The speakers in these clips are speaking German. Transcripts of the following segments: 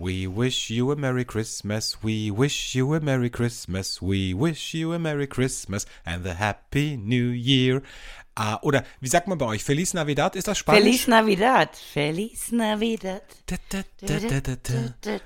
We wish you a Merry Christmas, we wish you a Merry Christmas, we wish you a Merry Christmas and a Happy New Year. Ah, oder wie sagt man bei euch? Feliz Navidad, ist das Spanisch? Feliz Navidad. Feliz Navidad. Da, da, da, da, da,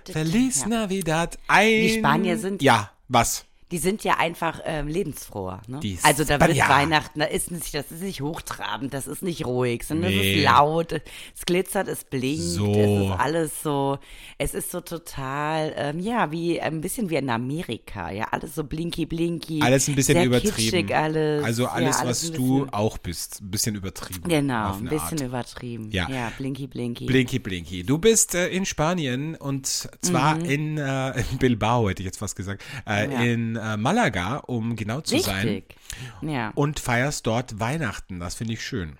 da. Feliz Navidad. Ein Die Spanier sind- Ja, was? Die sind ja einfach ähm, lebensfroher. Ne? Die also da wird Spanier. Weihnachten, da ist nicht, das ist nicht hochtrabend, das ist nicht ruhig, sondern es Nee. ist laut, es glitzert, es blinkt, So. es ist alles so, es ist so total, ähm, ja, wie ein bisschen wie in Amerika, ja, alles so blinky blinky. Alles ein bisschen übertrieben. Alles. Also alles, ja, was ein du auch bist. Ein bisschen übertrieben. Genau, ein bisschen Art. übertrieben. Ja. Ja, blinky blinky. Blinky Blinky. Du bist äh, in Spanien und zwar in, äh, in Bilbao, hätte ich jetzt fast gesagt, äh, Mhm. Ja. in äh, Malaga, um genau zu sein. Richtig. Ja. Und feierst dort Weihnachten. Das finde ich schön.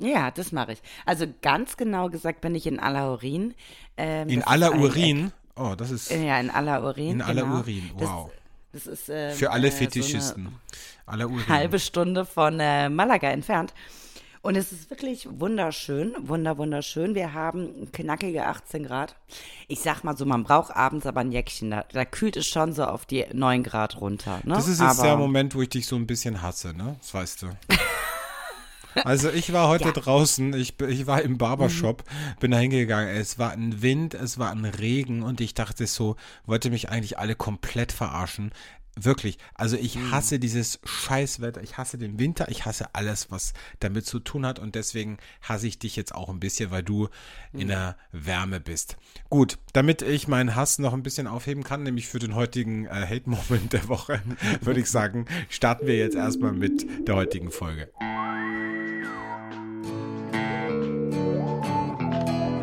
ja, das mache ich. Also ganz genau gesagt bin ich in Alaurin. Ähm, In das ist aller ein- Urin. Oh, das ist Äh, Ja, in aller Urin. in aller genau. Urin. Wow. Das, das ist äh, Für alle äh, so Fetischisten. Urin. eine halbe Stunde von äh, Malaga entfernt. Und es ist wirklich wunderschön, wunder, wunderschön. Wir haben knackige 18 Grad. Ich sag mal so, man braucht abends aber ein Jäckchen. Da, da kühlt es schon so auf die 9 Grad runter. Ne? Das ist jetzt aber, der Moment, wo ich dich so ein bisschen hasse, ne? Das weißt du. Also ich war heute draußen, ich, ich war im Barbershop, bin da hingegangen, es war ein Wind, es war ein Regen und ich dachte so, wollte mich eigentlich alle komplett verarschen. Wirklich, also ich hasse dieses Scheißwetter, ich hasse den Winter, ich hasse alles, was damit zu tun hat und deswegen hasse ich dich jetzt auch ein bisschen, weil du in der Wärme bist. Gut, damit ich meinen Hass noch ein bisschen aufheben kann, nämlich für den heutigen äh, Hate-Moment der Woche, würde ich sagen, starten wir jetzt erstmal mit der heutigen Folge.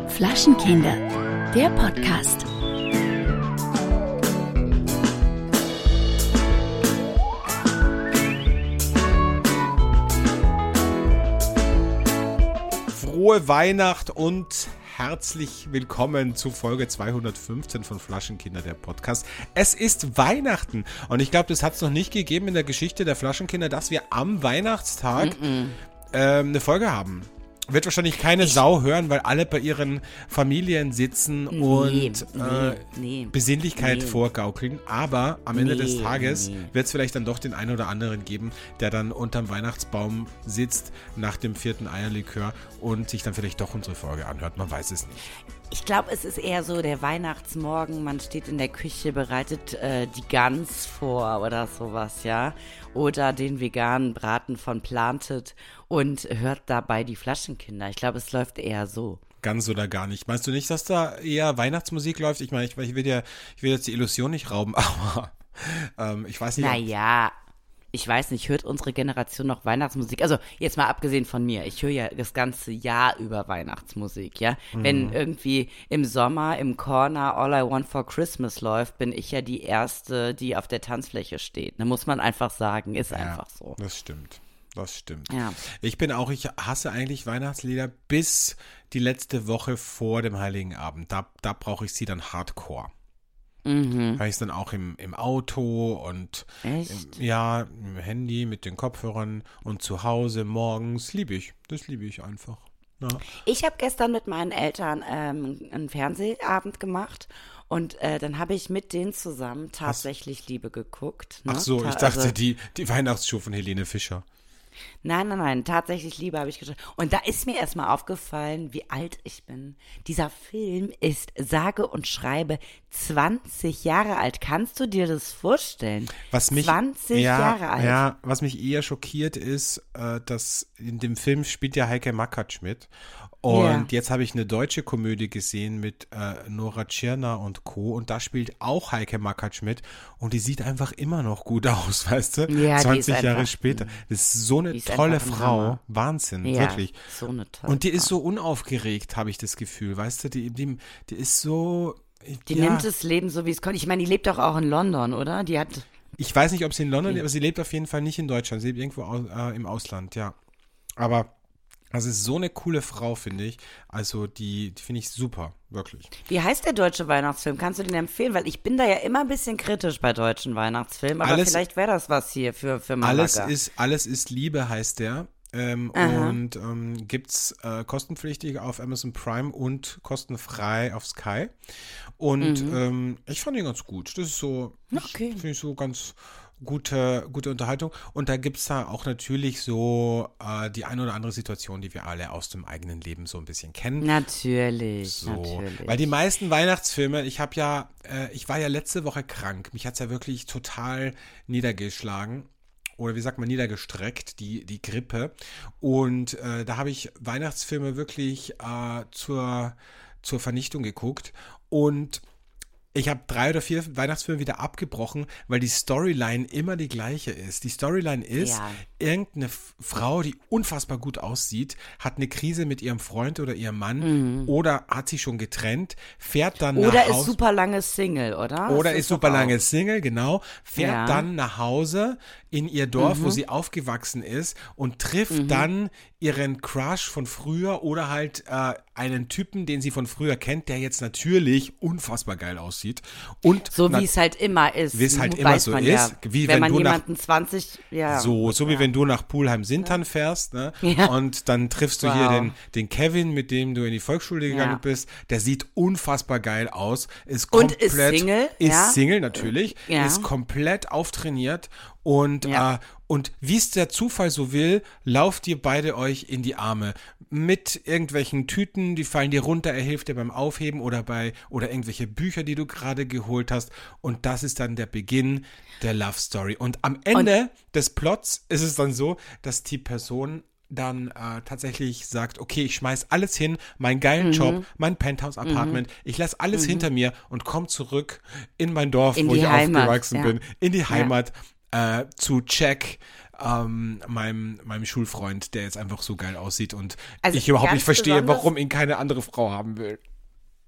Flaschenkinder, der Podcast. Frohe Weihnacht und herzlich willkommen zu Folge 215 von Flaschenkinder, der Podcast. Es ist Weihnachten und ich glaube, das hat es noch nicht gegeben in der Geschichte der Flaschenkinder, dass wir am Weihnachtstag ähm, eine Folge haben. Wird wahrscheinlich keine Sau hören, weil alle bei ihren Familien sitzen und nee, äh, nee. Besinnlichkeit Nee. vorgaukeln. Aber am Ende des Tages wird es vielleicht dann doch den einen oder anderen geben, der dann unterm Weihnachtsbaum sitzt nach dem vierten Eierlikör und sich dann vielleicht doch unsere Folge anhört. Man weiß es nicht. Ich glaube, es ist eher so der Weihnachtsmorgen, man steht in der Küche, bereitet äh, die Gans vor oder sowas, ja. Oder den veganen Braten von Planted und hört dabei die Flaschenkinder. Ich glaube, es läuft eher so. Ganz oder gar nicht. Meinst du nicht, dass da eher Weihnachtsmusik läuft? Ich meine, ich, ich, will, ja, ich will jetzt die Illusion nicht rauben, aber ähm, ich weiß nicht. ob- Naja, ich weiß nicht, hört unsere Generation noch Weihnachtsmusik? Also jetzt mal abgesehen von mir, ich höre ja das ganze Jahr über Weihnachtsmusik, ja. Mhm. Wenn irgendwie im Sommer im Corner All I Want for Christmas läuft, bin ich ja die Erste, die auf der Tanzfläche steht. Da muss man einfach sagen, ist einfach so. Das stimmt. Das stimmt. Ja. Ich bin auch, ich hasse eigentlich Weihnachtslieder bis die letzte Woche vor dem Heiligen Abend. Da, da brauche ich sie dann hardcore. Mhm. Habe ich es dann auch im, im Auto und? Im, ja, im Handy mit den Kopfhörern und zu Hause morgens. Liebe ich. Das liebe ich einfach. Ja. Ich habe gestern mit meinen Eltern ähm, einen Fernsehabend gemacht und äh, dann habe ich mit denen zusammen tatsächlich Liebe geguckt. Ne? Ach so, Ta- ich dachte, also- die, die Weihnachtsshow von Helene Fischer. Nein, nein, nein, tatsächlich Liebe habe ich geschaut. Und da ist mir erstmal aufgefallen, wie alt ich bin. Dieser Film ist sage und schreibe 20 Jahre alt. Kannst du dir das vorstellen? Was mich, 20 ja, Jahre alt. Ja, was mich eher schockiert ist, äh, dass in dem Film spielt ja Heike Makatsch mit. Und Ja. jetzt habe ich eine deutsche Komödie gesehen mit äh, Nora Tschirner und Co. Und da spielt auch Heike Makatsch mit. Und die sieht einfach immer noch gut aus, weißt du? Ja, die 20 ist Jahre einfach- später. Das ist so eine ist tolle Frau. Hammer. Wahnsinn, Ja, wirklich. so eine tolle Und die ist so unaufgeregt, habe ich das Gefühl, weißt du? Die, die, die ist so. Die ja, nimmt das Leben so, wie es kommt. Ich meine, die lebt doch auch in London, oder? Die hat. Ich weiß nicht, ob sie in London lebt, aber sie lebt auf jeden Fall nicht in Deutschland. Sie lebt irgendwo au, äh, im Ausland, ja. Aber das ist so eine coole Frau, finde ich. Also die, die finde ich super, wirklich. Wie heißt der deutsche Weihnachtsfilm? Kannst du den empfehlen? Weil ich bin da ja immer ein bisschen kritisch bei deutschen Weihnachtsfilmen, aber Alles- vielleicht wäre das was hier für, für Malaga. Alles ist, alles ist Liebe, heißt der. Ähm, und ähm, gibt es äh, kostenpflichtig auf Amazon Prime und kostenfrei auf Sky. Und ähm, ich fand ihn ganz gut. Das ist so, Okay. finde ich so ganz gute, gute Unterhaltung. Und da gibt es da auch natürlich so äh, die ein oder andere Situation, die wir alle aus dem eigenen Leben so ein bisschen kennen. Natürlich, So, natürlich. weil die meisten Weihnachtsfilme, ich habe ja, äh, ich war ja letzte Woche krank. Mich hat's ja wirklich total niedergeschlagen. Oder wie sagt man, niedergestreckt, die, die Grippe. Und äh, da habe ich Weihnachtsfilme wirklich äh, zur, zur Vernichtung geguckt. Und ich habe drei oder vier Weihnachtsfilme wieder abgebrochen, weil die Storyline immer die gleiche ist. Die Storyline ist, Ja. irgendeine Frau, die unfassbar gut aussieht, hat eine Krise mit ihrem Freund oder ihrem Mann oder hat sich schon getrennt, fährt dann Oder nach ist Hause. super lange Single, oder? Oder Das ist super auch- lange Single, genau. Fährt Ja. dann nach Hause in ihr Dorf, Mhm. wo sie aufgewachsen ist und trifft dann ihren Crush von früher oder halt äh, einen Typen, den sie von früher kennt, der jetzt natürlich unfassbar geil aussieht. Und So wie es halt immer ist. Wie es halt Weiß immer so man ist, Ja. wie wenn, wenn man du nach- jemanden 20, ja. So, so wie wenn du nach Pulheim-Sintern fährst, ne? Und dann triffst du hier Wow. den, den Kevin, mit dem du in die Volksschule gegangen bist. Der sieht unfassbar geil aus, ist Und komplett, ist Single, ist. Single natürlich, ist komplett auftrainiert und äh, und wie es der Zufall so will, lauft ihr beide euch in die Arme. Mit irgendwelchen Tüten, die fallen dir runter, er hilft dir beim Aufheben oder bei oder irgendwelche Bücher, die du gerade geholt hast. Und das ist dann der Beginn der Love Story. Und am Ende des Plots ist es dann so, dass die Person dann äh, tatsächlich sagt, okay, ich schmeiß alles hin, meinen geilen Mhm. Job, mein Penthouse-Apartment, ich lasse alles hinter mir und komme zurück in mein Dorf, In wo ich Heimat, aufgewachsen ja. bin, in die Heimat äh, zu Jack, ähm, meinem, meinem Schulfreund, der jetzt einfach so geil aussieht und Also ich überhaupt nicht verstehe, warum ihn keine andere Frau haben will.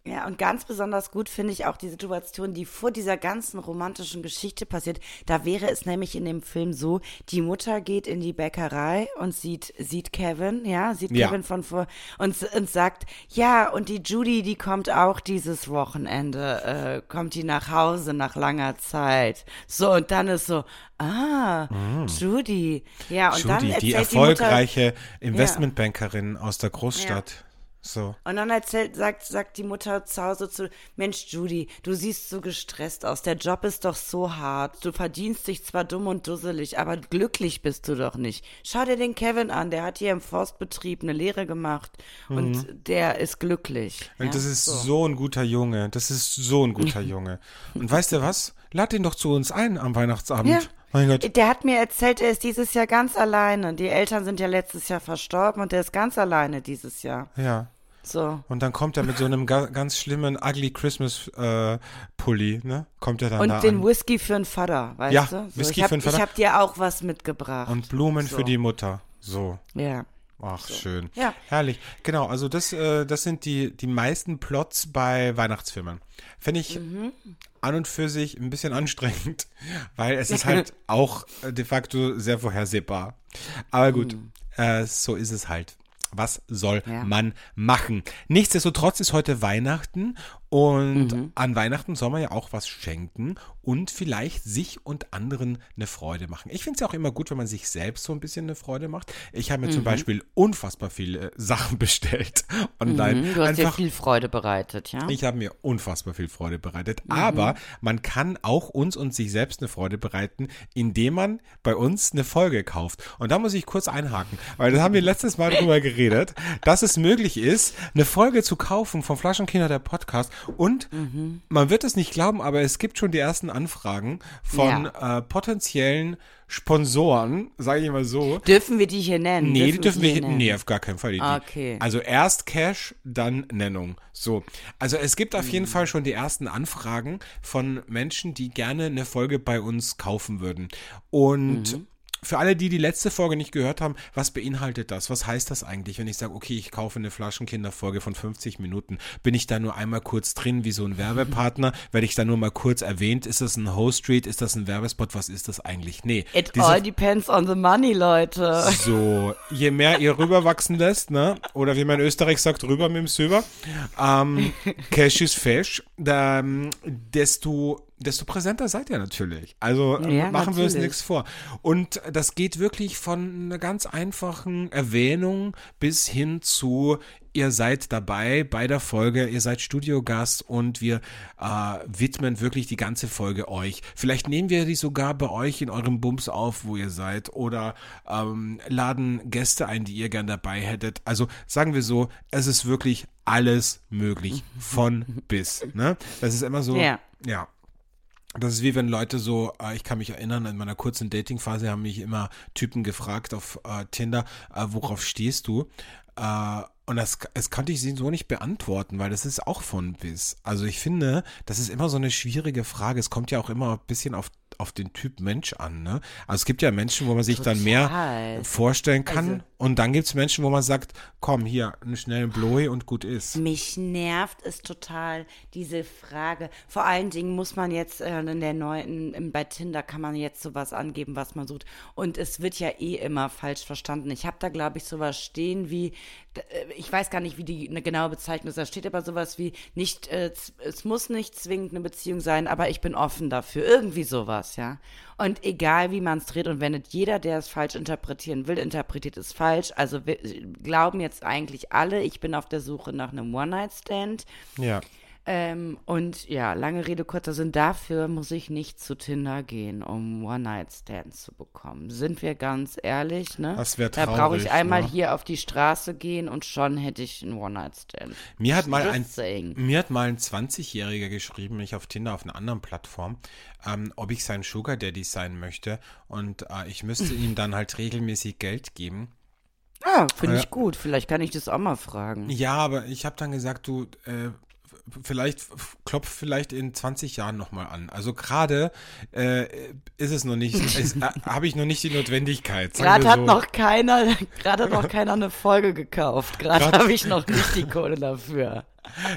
Ja, und ganz besonders gut finde ich auch die Situation, die vor dieser ganzen romantischen Geschichte passiert. Da wäre es nämlich in dem Film so, die Mutter geht in die Bäckerei und sieht, sieht Kevin, ja, sieht Ja. Kevin von vor und, und sagt, ja, und die Judy, die kommt auch dieses Wochenende, äh, kommt die nach Hause nach langer Zeit. So, und dann ist so, ah, Judy. Ja, und dann. Judy, erzählt die die erfolgreiche Investmentbankerin aus der Großstadt. So. Und dann erzählt, sagt, sagt die Mutter zu Hause zu, Mensch, Judy, du siehst so gestresst aus. Der Job ist doch so hart. Du verdienst dich zwar dumm und dusselig, aber glücklich bist du doch nicht. Schau dir den Kevin an, der hat hier im Forstbetrieb eine Lehre gemacht und der ist glücklich. Und ja, das ist so. ein guter Junge. Das ist so ein guter Junge. Und weißt du was? Lad ihn doch zu uns ein am Weihnachtsabend. Ja. Mein Gott. Der hat mir erzählt, er ist dieses Jahr ganz alleine. Die Eltern sind ja letztes Jahr verstorben und der ist ganz alleine dieses Jahr. Ja. So. Und dann kommt er mit so einem ga ganz schlimmen Ugly Christmas äh, Pulli, ne? Kommt er dann Und da den an. Whisky für den Vater, weißt Ja, du? So, Whisky ich hab, für den Vater. Ich hab dir auch was mitgebracht. Und Blumen So. für die Mutter. So. Ja. Ach, schön. Ja. Herrlich. Genau, also das, äh, das sind die, die meisten Plots bei Weihnachtsfilmen. Finde ich Mhm. an und für sich ein bisschen anstrengend, weil es ist halt auch äh, de facto sehr vorhersehbar. Aber gut, äh, so ist es halt. Was soll Mhm. Ja. man machen? Nichtsdestotrotz ist heute Weihnachten und an Weihnachten soll man ja auch was schenken und vielleicht sich und anderen eine Freude machen. Ich finde es ja auch immer gut, wenn man sich selbst so ein bisschen eine Freude macht. Ich habe mir zum Beispiel unfassbar viele Sachen bestellt online. Mhm, du hast dir Einfach viel Freude bereitet, ja? ich habe mir unfassbar viel Freude bereitet. Mhm. Aber man kann auch uns und sich selbst eine Freude bereiten, indem man bei uns eine Folge kauft. Und da muss ich kurz einhaken, weil da haben wir letztes Mal drüber geredet, dass es möglich ist, eine Folge zu kaufen vom Flaschenkinder der Podcast. Und Mhm. man wird es nicht glauben, aber es gibt schon die ersten Anfragen von äh, potenziellen Sponsoren, sage ich mal so. Dürfen wir die hier nennen? Nee, die dürfen wir hier nennen? Nee, auf gar keinen Fall. Die, die- Okay. Also erst Cash, dann Nennung. So. Also es gibt auf Mhm. jeden Fall schon die ersten Anfragen von Menschen, die gerne eine Folge bei uns kaufen würden. Und Mhm. Für alle, die die letzte Folge nicht gehört haben, was beinhaltet das? Was heißt das eigentlich, wenn ich sage, okay, ich kaufe eine Flaschenkinderfolge von 50 Minuten? Bin ich da nur einmal kurz drin wie so ein Werbepartner? Werde ich da nur mal kurz erwähnt? Ist das ein Host Street? Ist das ein Werbespot? Was ist das eigentlich? Nee. It Diese all depends on the money, Leute. so, je mehr ihr rüberwachsen lässt, ne? Oder wie man in Österreich sagt, rüber mit dem Silber, ähm, Cash is Fish, da, ähm, desto desto präsenter seid ihr natürlich. Also äh, Ja, machen wir uns natürlich. nichts vor. Und das geht wirklich von einer ganz einfachen Erwähnung bis hin zu, ihr seid dabei bei der Folge, ihr seid Studiogast und wir äh, widmen wirklich die ganze Folge euch. Vielleicht nehmen wir die sogar bei euch in eurem Bums auf, wo ihr seid, oder ähm, laden Gäste ein, die ihr gern dabei hättet. Also sagen wir so, es ist wirklich alles möglich, von bis. Ne? Das ist immer so, Ja. ja. Das ist wie wenn Leute so, äh, ich kann mich erinnern, in meiner kurzen Dating-Phase haben mich immer Typen gefragt auf äh, Tinder, äh, worauf stehst du? Und das, das konnte ich sie so nicht beantworten, weil das ist auch von bis. Also ich finde, das ist immer so eine schwierige Frage. Es kommt ja auch immer ein bisschen auf, auf den Typ Mensch an. Ne? Also es gibt ja Menschen, wo man sich dann mehr Total. vorstellen kann. Also- und dann gibt es Menschen, wo man sagt, komm, hier, einen schnellen Blowy und gut ist. Mich nervt es total, diese Frage. Vor allen Dingen muss man jetzt äh, in der neuen, im- bei Tinder kann man jetzt sowas angeben, was man sucht. Und es wird ja eh immer falsch verstanden. Ich habe da, glaube ich, sowas stehen wie, äh, ich weiß gar nicht, wie die eine genaue Bezeichnung ist. Da steht aber sowas wie, nicht, äh, es muss nicht zwingend eine Beziehung sein, aber ich bin offen dafür. Irgendwie sowas, ja. Und egal wie man es dreht und wendet, jeder, der es falsch interpretieren will, interpretiert es falsch. Also wir glauben jetzt eigentlich alle, ich bin auf der Suche nach einem One-Night-Stand. Ja. Ähm, und ja, lange Rede, kurzer Sinn, dafür muss ich nicht zu Tinder gehen, um One-Night-Stands zu bekommen. Sind wir ganz ehrlich, ne? Das wär Da brauche traurig, ich einmal ne? hier auf die Straße gehen und schon hätte ich einen One-Night-Stand. Mir hat mal ein, mir hat mal ein 20-Jähriger geschrieben, ich auf Tinder auf einer anderen Plattform, ähm, ob ich sein Sugar Daddy sein möchte und äh, ich müsste ihm dann halt regelmäßig Geld geben. Ah, finde Ja. ich gut. Vielleicht kann ich das auch mal fragen. Ja, aber ich habe dann gesagt, du, äh, vielleicht f- klopf vielleicht in 20 Jahren nochmal an. Also gerade äh, ist es noch nicht, äh, habe ich noch nicht die Notwendigkeit. Gerade wir hat so. noch keiner, gerade hat noch keiner eine Folge gekauft. Gerade habe ich noch nicht die Kohle dafür.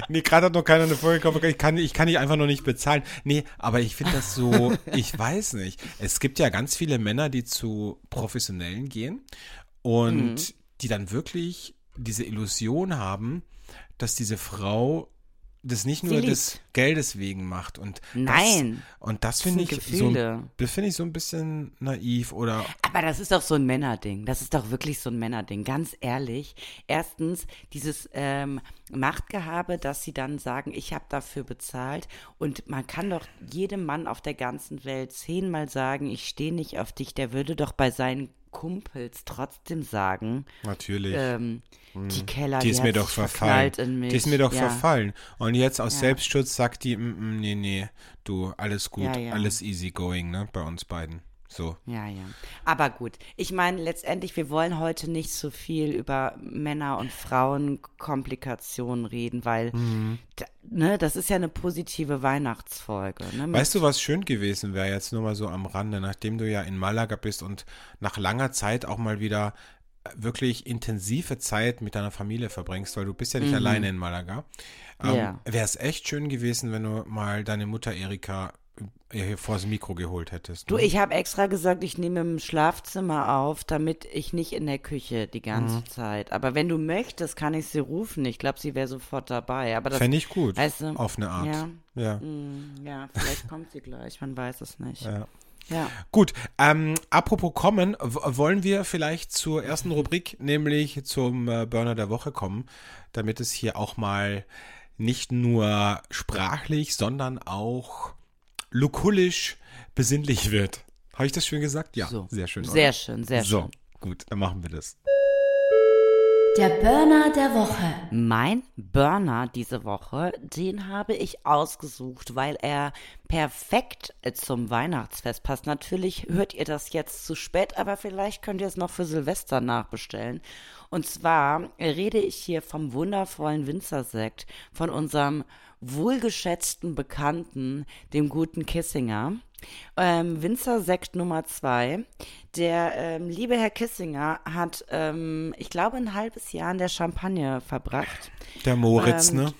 Nee, gerade hat noch keiner eine Folge gekauft. Ich kann, ich kann die einfach noch nicht bezahlen. Nee, aber ich finde das so, ich weiß nicht. Es gibt ja ganz viele Männer, die zu Professionellen gehen und Mhm. die dann wirklich diese Illusion haben, dass diese Frau das nicht nur des Geldes wegen macht und Nein. das, und das Das finde ich so, Gefühle. finde ich so ein bisschen naiv oder Aber das ist doch so ein Männerding. Das ist doch wirklich so ein Männerding. Ganz ehrlich. Erstens, dieses ähm, Machtgehabe, dass sie dann sagen, ich habe dafür bezahlt. Und man kann doch jedem Mann auf der ganzen Welt zehnmal sagen, ich stehe nicht auf dich. Der würde doch bei seinen Kumpels trotzdem sagen, natürlich. ähm, die Keller, die ist mir doch verfallen. Die ist mir doch ja. verfallen. Und jetzt aus Selbstschutz sagt die, mm, mm, nee, nee, du, alles gut, Ja, ja. alles easy going, ne, bei uns beiden. So. Ja, ja. Aber gut, ich meine, letztendlich, wir wollen heute nicht so viel über Männer- und Frauenkomplikationen reden, weil Mhm. ne, das ist ja eine positive Weihnachtsfolge. Ne, Weißt du, was schön gewesen wäre, jetzt nur mal so am Rande, nachdem du ja in Malaga bist und nach langer Zeit auch mal wieder äh, wirklich intensive Zeit mit deiner Familie verbringst, weil du bist ja nicht alleine in Malaga. Ähm, Mhm. Ja. Wäre es echt schön gewesen, wenn du mal deine Mutter Erika hier vors Mikro geholt hättest. Du, ne? ich habe extra gesagt, ich nehme im Schlafzimmer auf, damit ich nicht in der Küche die ganze Mhm. Zeit. Aber wenn du möchtest, kann ich sie rufen. Ich glaube, sie wäre sofort dabei. Aber das, Fände ich gut, weißt du, auf eine Art. Ja, ja. mm, ja, vielleicht kommt sie gleich. Man weiß es nicht. ja. Ja. Gut, ähm, apropos kommen, wollen wir vielleicht zur ersten Rubrik, nämlich zum äh, Burner der Woche kommen, damit es hier auch mal nicht nur sprachlich, sondern auch lukullisch besinnlich wird. Habe ich das schön gesagt? Ja, So. sehr schön. Sehr oder? schön, sehr so, schön. gut, dann machen wir das. Der Burner der Woche. Mein Burner diese Woche, den habe ich ausgesucht, weil er perfekt zum Weihnachtsfest passt. Natürlich hört ihr das jetzt zu spät, aber vielleicht könnt ihr es noch für Silvester nachbestellen. Und zwar rede ich hier vom wundervollen Winzersekt von unserem wohlgeschätzten Bekannten, dem guten Kissinger. Ähm, Winzersekt Nummer zwei. Der ähm, liebe Herr Kissinger hat, ähm, ich glaube, ein halbes Jahr in der Champagne verbracht. Der Moritz, Ähm, ne?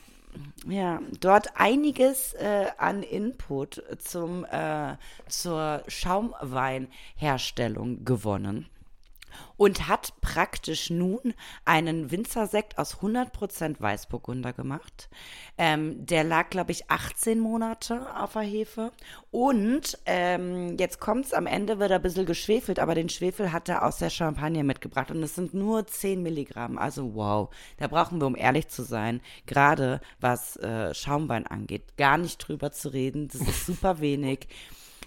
Ja, dort einiges äh, an Input zum, äh, zur Schaumweinherstellung gewonnen. Und hat praktisch nun einen Winzersekt aus 100% Weißburgunder gemacht. Ähm, der lag, glaube ich, 18 Monate auf der Hefe. Und ähm, jetzt kommt es am Ende, wird er ein bisschen geschwefelt, aber den Schwefel hat er aus der Champagne mitgebracht. Und es sind nur 10 Milligramm. Also wow, da brauchen wir, um ehrlich zu sein, gerade was äh, Schaumwein angeht, gar nicht drüber zu reden. Das ist super wenig.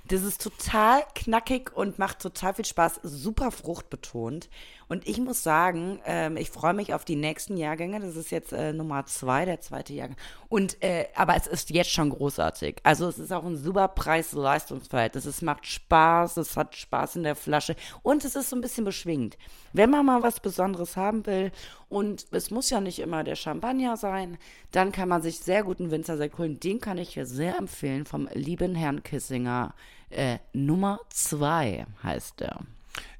Das ist total knackig und macht total viel Spaß, super fruchtbetont. Und ich muss sagen, ähm, ich freue mich auf die nächsten Jahrgänge. Das ist jetzt äh, Nummer zwei, der zweite Jahrgang. Und äh, aber es ist jetzt schon großartig. Also es ist auch ein super Preis-Leistungsverhältnis. Es macht Spaß, es hat Spaß in der Flasche und es ist so ein bisschen beschwingt. Wenn man mal was Besonderes haben will und es muss ja nicht immer der Champagner sein, dann kann man sich sehr guten Winzersekt holen. Den kann ich hier sehr empfehlen vom lieben Herrn Kissinger. Äh, Nummer zwei heißt der.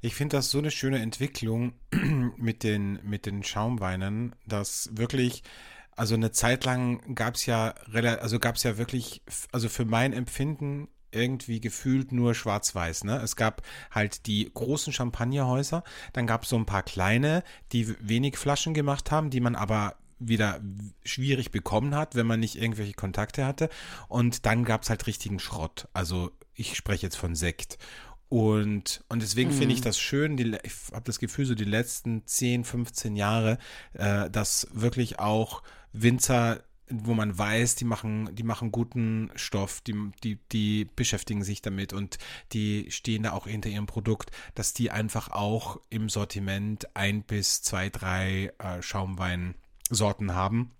Ich finde das so eine schöne Entwicklung mit den, mit den Schaumweinen, dass wirklich, also eine Zeit lang gab es ja, also gab es ja wirklich, also für mein Empfinden irgendwie gefühlt nur schwarz-weiß. Ne? Es gab halt die großen Champagnerhäuser, dann gab es so ein paar kleine, die wenig Flaschen gemacht haben, die man aber wieder schwierig bekommen hat, wenn man nicht irgendwelche Kontakte hatte. Und dann gab es halt richtigen Schrott. Also ich spreche jetzt von Sekt. Und, und deswegen mhm. finde ich das schön, die, ich habe das Gefühl, so die letzten 10, 15 Jahre, äh, dass wirklich auch Winzer, wo man weiß, die machen, die machen guten Stoff, die, die, die beschäftigen sich damit und die stehen da auch hinter ihrem Produkt, dass die einfach auch im Sortiment ein bis zwei, drei äh, Schaumweinsorten haben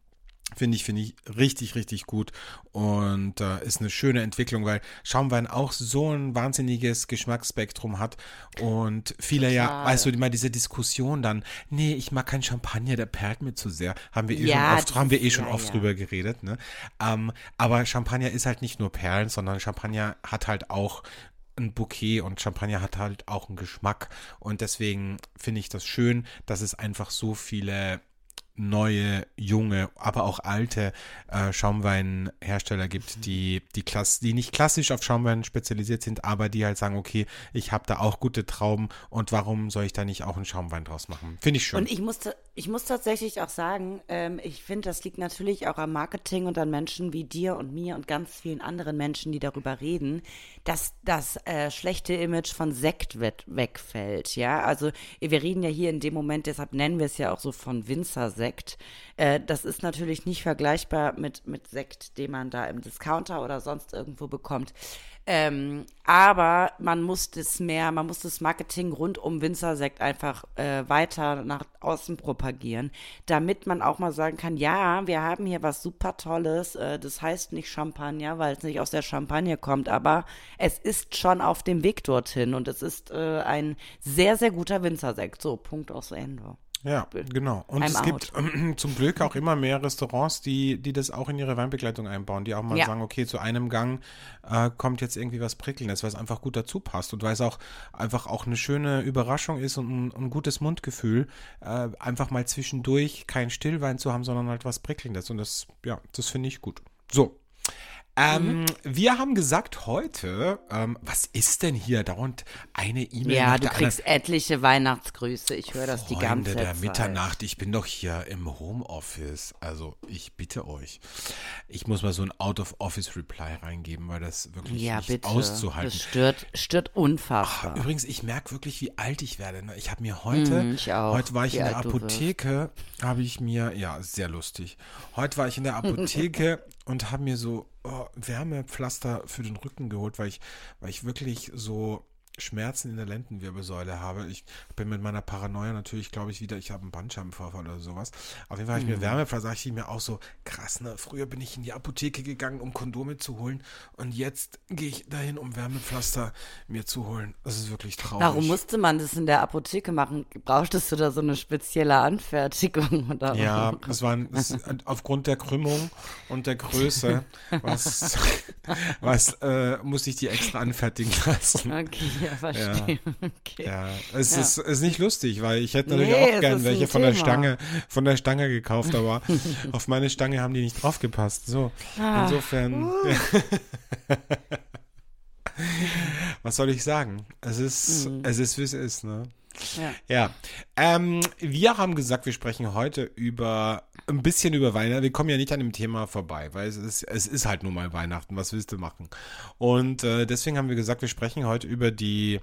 Finde ich, finde ich richtig, richtig gut und äh, ist eine schöne Entwicklung, weil Schaumwein auch so ein wahnsinniges Geschmacksspektrum hat und viele Total. ja, weißt du, immer diese Diskussion dann, nee, ich mag keinen Champagner, der perlt mir zu sehr, haben wir eh ja, schon oft, haben wir eh schon ja, oft ja. drüber geredet, ne? Ähm, aber Champagner ist halt nicht nur Perlen, sondern Champagner hat halt auch ein Bouquet und Champagner hat halt auch einen Geschmack und deswegen finde ich das schön, dass es einfach so viele neue, junge, aber auch alte äh, Schaumweinhersteller gibt, die, die, klass die nicht klassisch auf Schaumwein spezialisiert sind, aber die halt sagen, okay, ich habe da auch gute Trauben und warum soll ich da nicht auch einen Schaumwein draus machen? Finde ich schön. Und ich musste, ich muss tatsächlich auch sagen, ähm, ich finde, das liegt natürlich auch am Marketing und an Menschen wie dir und mir und ganz vielen anderen Menschen, die darüber reden, dass das äh, schlechte Image von Sekt wegfällt. Ja, also wir reden ja hier in dem Moment, deshalb nennen wir es ja auch so von Winzersekt. Äh, das ist natürlich nicht vergleichbar mit, mit Sekt, den man da im Discounter oder sonst irgendwo bekommt. Ähm, aber man muss das mehr, man muss das Marketing rund um Winzersekt einfach äh, weiter nach außen propagieren, damit man auch mal sagen kann, ja, wir haben hier was super Tolles. Äh, das heißt nicht Champagner, weil es nicht aus der Champagne kommt, aber es ist schon auf dem Weg dorthin und es ist äh, ein sehr, sehr guter Winzersekt. So, Punkt aus Ende. Ja, genau. Und I'm es out. gibt zum Glück auch immer mehr Restaurants, die, die das auch in ihre Weinbegleitung einbauen, die auch mal ja. sagen, okay, zu einem Gang äh, kommt jetzt irgendwie was Prickelndes, weil es einfach gut dazu passt und weil es auch einfach auch eine schöne Überraschung ist und ein, ein gutes Mundgefühl, äh, einfach mal zwischendurch kein Stillwein zu haben, sondern halt was Prickelndes. Und das, ja, das finde ich gut. So, ähm, mhm. Wir haben gesagt heute, ähm, was ist denn hier dauernd eine E-Mail? Ja, du kriegst anderen. etliche Weihnachtsgrüße. Ich höre das die ganze Zeit. der Mitternacht, ich bin doch hier im Homeoffice. Also ich bitte euch. Ich muss mal so ein Out-of-Office-Reply reingeben, weil das wirklich ja, nicht bitte. auszuhalten. Das stört, stört unfassbar. Ach, übrigens, ich merke wirklich, wie alt ich werde. Ne? Ich habe mir heute, mm, heute war ich wie in der Apotheke, habe ich mir, ja, sehr lustig. Heute war ich in der Apotheke und habe mir so oh, Wärmepflaster für den Rücken geholt, weil ich, weil ich wirklich so Schmerzen in der Lendenwirbelsäule habe. Ich bin mit meiner Paranoia natürlich, glaube ich, wieder, ich habe einen Bandscheibenvorfall oder sowas. Auf jeden Fall habe ich mir mhm. Wärmepflaster, sage ich mir auch so, krass, ne? Früher bin ich in die Apotheke gegangen, um Kondome zu holen und jetzt gehe ich dahin, um Wärmepflaster mir zu holen. Das ist wirklich traurig. Warum musste man das in der Apotheke machen? Brauchtest du da so eine spezielle Anfertigung? Oder? Ja, das war das, aufgrund der Krümmung und der Größe, was, was äh, muss ich die extra anfertigen lassen. Okay. Ja, verstehe. Ja, okay. ja. es ja. Ist, ist nicht lustig, weil ich hätte natürlich nee, auch gern welche von der Stange, von der Stange gekauft, aber auf meine Stange haben die nicht draufgepasst. So, ah. insofern. Uh. Was soll ich sagen? Es ist, mhm. es ist, wie es ist, ne? Ja. Ja. Ähm, wir haben gesagt, wir sprechen heute über ein bisschen über Weihnachten. Wir kommen ja nicht an dem Thema vorbei, weil es ist, es ist halt nun mal Weihnachten. Was willst du machen? Und äh, deswegen haben wir gesagt, wir sprechen heute über die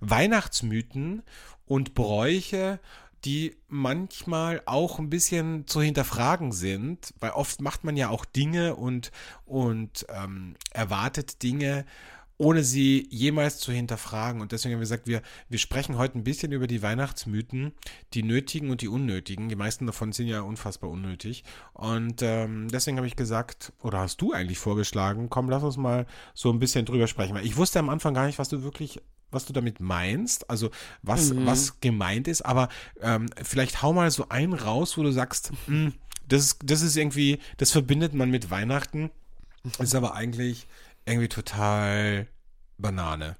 Weihnachtsmythen und Bräuche, die manchmal auch ein bisschen zu hinterfragen sind, weil oft macht man ja auch Dinge und, und ähm, erwartet Dinge, ohne sie jemals zu hinterfragen. Und deswegen haben wir gesagt, wir, wir sprechen heute ein bisschen über die Weihnachtsmythen, die nötigen und die unnötigen. Die meisten davon sind ja unfassbar unnötig. Und ähm, deswegen habe ich gesagt, oder hast du eigentlich vorgeschlagen, komm, lass uns mal so ein bisschen drüber sprechen. Weil ich wusste am Anfang gar nicht, was du wirklich was du damit meinst, also was, Mhm. was gemeint ist, aber ähm, vielleicht hau mal so einen raus, wo du sagst, hm, das, ist, das ist irgendwie, das verbindet man mit Weihnachten, ist aber eigentlich irgendwie total Banane.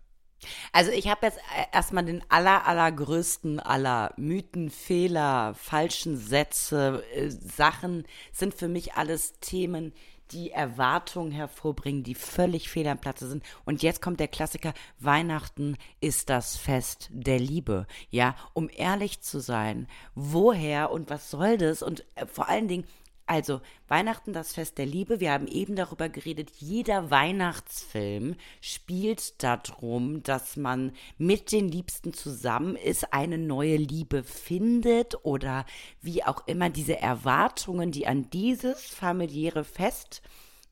Also ich habe jetzt äh, erstmal den aller, allergrößten aller Mythen, Fehler, falschen Sätze, äh, Sachen sind für mich alles Themen, die Erwartungen hervorbringen, die völlig fehl am Platze sind. Und jetzt kommt der Klassiker, Weihnachten ist das Fest der Liebe. Ja, um ehrlich zu sein, woher und was soll das? Und äh, vor allen Dingen, also, Weihnachten, das Fest der Liebe. Wir haben eben darüber geredet, jeder Weihnachtsfilm spielt darum, dass man mit den Liebsten zusammen ist, eine neue Liebe findet oder wie auch immer diese Erwartungen, die an dieses familiäre Fest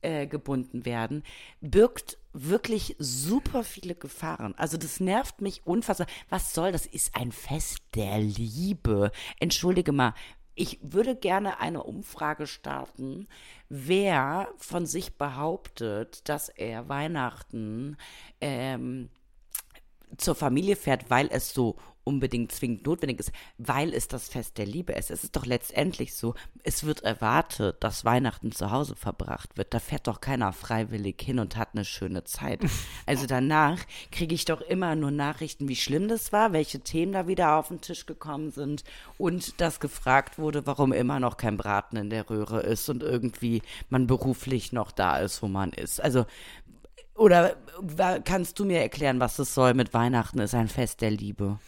äh, gebunden werden, birgt wirklich super viele Gefahren. Also das nervt mich unfassbar. Was soll das? Ist ein Fest der Liebe. Entschuldige mal, ich würde gerne eine Umfrage starten, wer von sich behauptet, dass er Weihnachten ähm, zur Familie fährt, weil es so unbedingt zwingend notwendig ist, weil es das Fest der Liebe ist. Es ist doch letztendlich so, es wird erwartet, dass Weihnachten zu Hause verbracht wird. Da fährt doch keiner freiwillig hin und hat eine schöne Zeit. Also danach kriege ich doch immer nur Nachrichten, wie schlimm das war, welche Themen da wieder auf den Tisch gekommen sind und dass gefragt wurde, warum immer noch kein Braten in der Röhre ist und irgendwie man beruflich noch da ist, wo man ist. Also oder kannst du mir erklären, was das soll mit Weihnachten ist ein Fest der Liebe?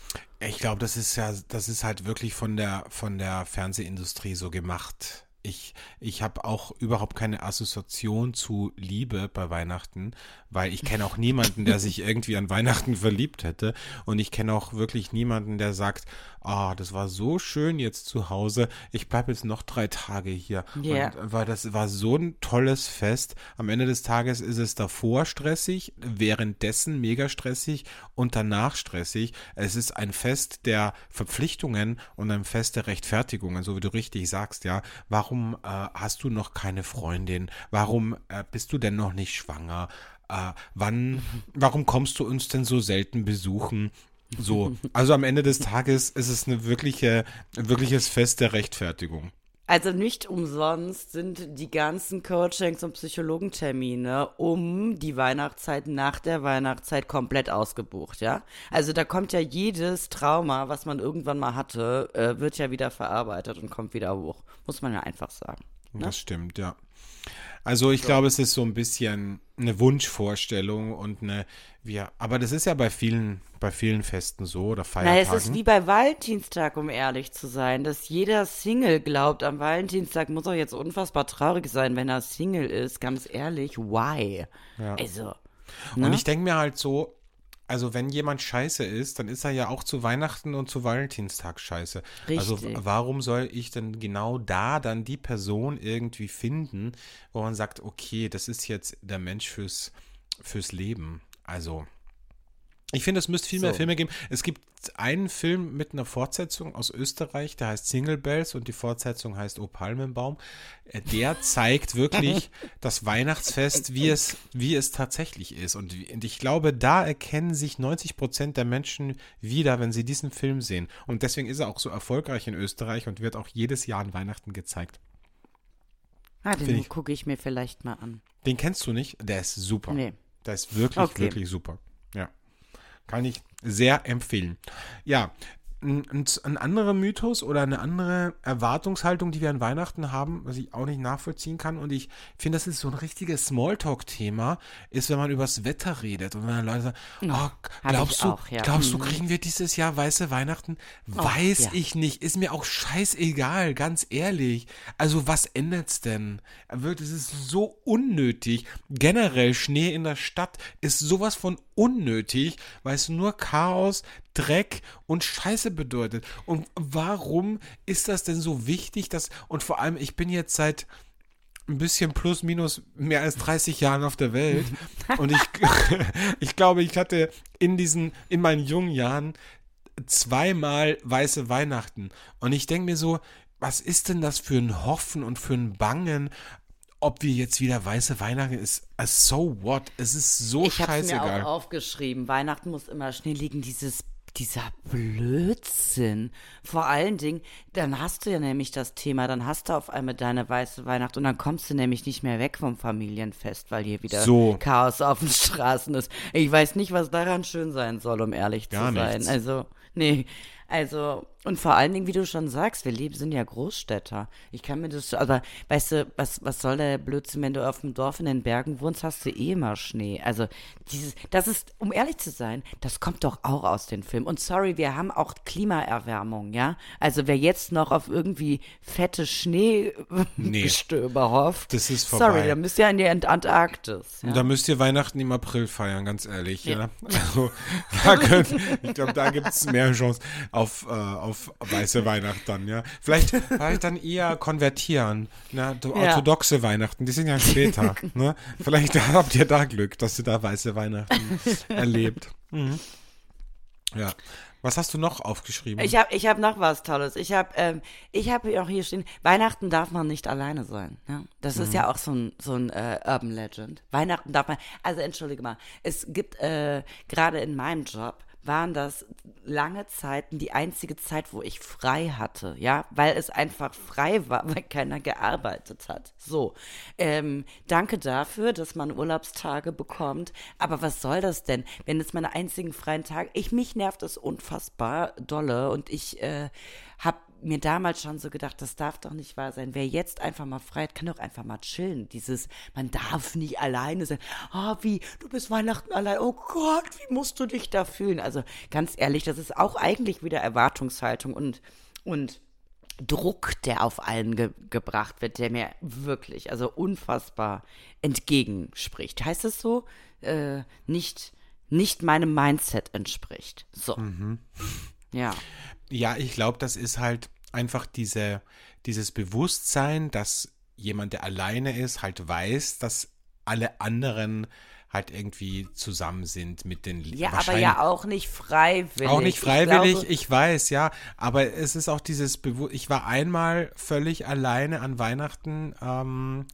Ich glaube, das ist ja, das ist halt wirklich von der, von der Fernsehindustrie so gemacht. Ich, ich habe auch überhaupt keine Assoziation zu Liebe bei Weihnachten, weil ich kenne auch niemanden, der sich irgendwie an Weihnachten verliebt hätte. Und ich kenne auch wirklich niemanden, der sagt, ah, das war so schön jetzt zu Hause, ich bleibe jetzt noch drei Tage hier. Ja. Und, weil das war so ein tolles Fest. Am Ende des Tages ist es davor stressig, währenddessen mega stressig und danach stressig. Es ist ein Fest der Verpflichtungen und ein Fest der Rechtfertigungen, so wie du richtig sagst, ja. Warum äh, hast du noch keine Freundin? Warum äh, bist du denn noch nicht schwanger? Äh, wann, warum kommst du uns denn so selten besuchen? So, also am Ende des Tages ist es eine wirkliche, ein wirkliches Fest der Rechtfertigung. Also nicht umsonst sind die ganzen Coachings und Psychologentermine um die Weihnachtszeit nach der Weihnachtszeit komplett ausgebucht, ja? Also da kommt ja jedes Trauma, was man irgendwann mal hatte, äh, wird ja wieder verarbeitet und kommt wieder hoch. Muss man ja einfach sagen. Das stimmt, ja. Also ich glaube, es ist so ein bisschen eine Wunschvorstellung und eine, wir, aber das ist ja bei vielen, bei vielen Festen so oder Na, Feiertagen. es ist wie bei Valentinstag, um ehrlich zu sein, dass jeder Single glaubt, am Valentinstag muss er jetzt unfassbar traurig sein, wenn er Single ist. Ganz ehrlich, why? Also, Und ich denke mir halt so, also wenn jemand scheiße ist, dann ist er ja auch zu Weihnachten und zu Valentinstag scheiße. Also Richtig. w- warum soll ich denn genau da dann die Person irgendwie finden, wo man sagt, okay, das ist jetzt der Mensch fürs, fürs Leben. Also ich finde, es müsste viel mehr So. Filme geben. Es gibt einen Film mit einer Fortsetzung aus Österreich, der heißt Single Bells und die Fortsetzung heißt O Palmenbaum. Äh, Der zeigt wirklich das Weihnachtsfest, wie es, wie es tatsächlich ist. Und, ich glaube, da erkennen sich 90 Prozent der Menschen wieder, wenn sie diesen Film sehen. Und deswegen ist er auch so erfolgreich in Österreich und wird auch jedes Jahr an Weihnachten gezeigt. ah, den gucke ich mir vielleicht mal an. Den kennst du nicht? Der ist super. Nee. Der ist wirklich, Okay. wirklich super. Ja. Kann ich sehr empfehlen. Ja. ein, ein, anderer Mythos oder eine andere Erwartungshaltung, die wir an Weihnachten haben, was ich auch nicht nachvollziehen kann. Und ich finde, das ist so ein richtiges Smalltalk-Thema, ist, wenn man übers Wetter redet und wenn dann Leute sagen, oh, glaubst du, auch, ja. glaubst du, Mhm. kriegen wir dieses Jahr weiße Weihnachten? Weiß ja. ich nicht. Ist mir auch scheißegal, ganz ehrlich. Also was ändert's denn? Wirklich, es ist so unnötig. Generell Schnee in der Stadt ist sowas von unnötig, weil es nur Chaos, Dreck und Scheiße bedeutet. Und warum ist das denn so wichtig, dass, und vor allem, ich bin jetzt seit ein bisschen plus minus mehr als 30 Jahren auf der Welt und ich, ich glaube, ich hatte in diesen, in meinen jungen Jahren zweimal weiße Weihnachten. Und ich denke mir so, was ist denn das für ein Hoffen und für ein Bangen, ob wir jetzt wieder weiße Weihnachten ist? uh, So what? Es ist so Ich habe mir scheißegal. auch aufgeschrieben. Weihnachten muss immer Schnee liegen. Dieses dieser Blödsinn. Vor allen Dingen, dann hast du ja nämlich das Thema, dann hast du auf einmal deine weiße Weihnacht und dann kommst du nämlich nicht mehr weg vom Familienfest, weil hier wieder So. Chaos auf den Straßen ist. Ich weiß nicht, was daran schön sein soll, um ehrlich Gar zu sein. nichts. Also, nee. Also, und vor allen Dingen, wie du schon sagst, wir leben, sind ja Großstädter. Ich kann mir das, aber weißt du, was, was soll der Blödsinn, wenn du auf dem Dorf in den Bergen wohnst, hast du eh immer Schnee. Also, dieses, das ist, um ehrlich zu sein, das kommt doch auch aus den Filmen. Und sorry, wir haben auch Klimaerwärmung, ja? Also, wer jetzt noch auf irgendwie fette Schneegestöber hofft, Das ist vorbei. sorry, da müsst ihr in die Ant- Antarktis. Ja? Und da müsst ihr Weihnachten im April feiern, ganz ehrlich. Ja. Also, da könnt, ich glaube, da gibt es mehr Chance auf, äh, auf weiße Weihnachten dann, ja. Vielleicht, vielleicht dann eher konvertieren. Ne? Du- Ja. Orthodoxe Weihnachten, die sind ja später. ne? Vielleicht habt ihr da Glück, dass ihr da weiße Weihnachten erlebt. Mhm. Ja. Was hast du noch aufgeschrieben? Ich habe ich hab noch was Tolles. Ich habe ähm, ich hab auch hier stehen, Weihnachten darf man nicht alleine sein. Ja? Das ist ja auch so ein, so ein äh, Urban Legend. Weihnachten darf man, also entschuldige mal, es gibt äh, gerade in meinem Job, waren das lange Zeiten die einzige Zeit, wo ich frei hatte, ja, weil es einfach frei war, weil keiner gearbeitet hat. So, ähm, danke dafür, dass man Urlaubstage bekommt. Aber was soll das denn, wenn es meine einzigen freien Tage? Ich mich nervt es unfassbar dolle und ich äh, habe mir damals schon so gedacht, das darf doch nicht wahr sein. Wer jetzt einfach mal frei hat, kann doch einfach mal chillen. Dieses, man darf nicht alleine sein. Ah, wie, du bist Weihnachten allein. Oh Gott, wie musst du dich da fühlen? Also ganz ehrlich, das ist auch eigentlich wieder Erwartungshaltung und, und Druck, der auf allen ge gebracht wird, der mir wirklich, also unfassbar entgegenspricht. Heißt es so? Äh, nicht, nicht meinem Mindset entspricht. So. Ja. Ja, ich glaube, das ist halt einfach diese, dieses Bewusstsein, dass jemand, der alleine ist, halt weiß, dass alle anderen halt irgendwie zusammen sind mit den Ja, aber ja auch nicht freiwillig. Auch nicht Ich freiwillig, glaube- ich, weiß, ja. Aber es ist auch dieses Bewusst. Ich war einmal völlig alleine an Weihnachten ähm,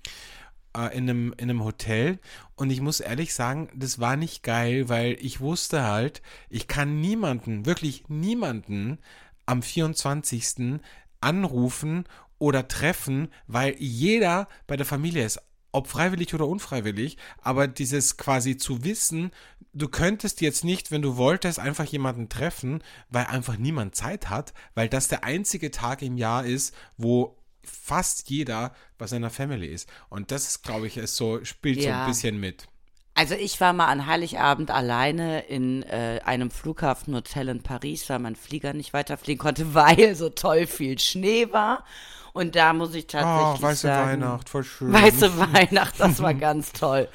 äh, in, einem, in einem Hotel und ich muss ehrlich sagen, das war nicht geil, weil ich wusste halt, ich kann niemanden, wirklich niemanden am 24. anrufen oder treffen, weil jeder bei der Familie ist ob freiwillig oder unfreiwillig, aber dieses quasi zu wissen, du könntest jetzt nicht, wenn du wolltest, einfach jemanden treffen, weil einfach niemand Zeit hat, weil das der einzige Tag im Jahr ist, wo fast jeder bei seiner Family ist. Und das ist, glaube ich, ist so, spielt so Ja. ein bisschen mit. Also ich war mal an Heiligabend alleine in äh, einem Flughafenhotel in Paris, weil mein Flieger nicht weiterfliegen konnte, weil so toll viel Schnee war. Und da muss ich tatsächlich Oh, weiße sagen, Weihnacht, voll schön. Weiße Weihnacht, das war ganz toll.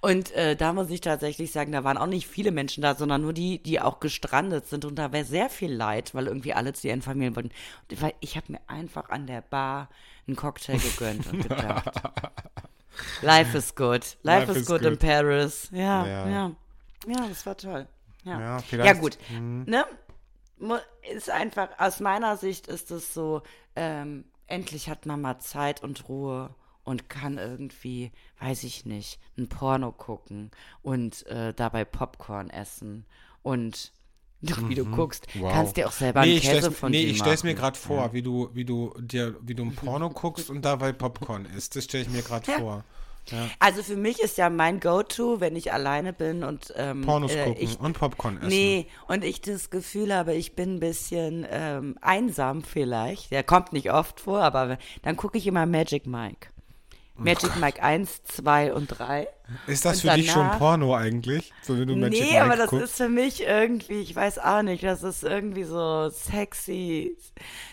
Und äh, da muss ich tatsächlich sagen, da waren auch nicht viele Menschen da, sondern nur die, die auch gestrandet sind. Und da wäre sehr viel Leid, weil irgendwie alle zu ihren Familien wollten. Und weil ich habe mir einfach an der Bar einen Cocktail gegönnt und gedacht, Life is good. Life, Life is, is good, in good. Paris. Ja, Ja. ja. Ja, das war toll. Ja, Ja, ja, vielleicht- hm. gut. Ne? Ist einfach, aus meiner Sicht ist es so, ähm, endlich hat man mal Zeit und Ruhe und kann irgendwie, weiß ich nicht, ein Porno gucken und äh, dabei Popcorn essen und wie du guckst, Mhm. Wow. kannst dir auch selber nee, einen ich Käse stell's, von nee, ich stell's mir machen. gerade vor, wie du, wie du dir, wie du ein Porno guckst und dabei Popcorn isst. Das stelle ich mir gerade Ja. vor. Also für mich ist ja mein Go-To, wenn ich alleine bin und ähm, Pornos äh, gucken ich, und Popcorn essen. Nee, und ich das Gefühl habe, ich bin ein bisschen ähm, einsam vielleicht. Der kommt nicht oft vor, aber dann gucke ich immer Magic Mike. Magic Mike 1, 2 und 3. Ist das Und für dich schon danach- Porno eigentlich? So, wenn du Magic nee, Mike aber das guckst? ist für mich irgendwie, ich weiß auch nicht, das ist irgendwie so sexy.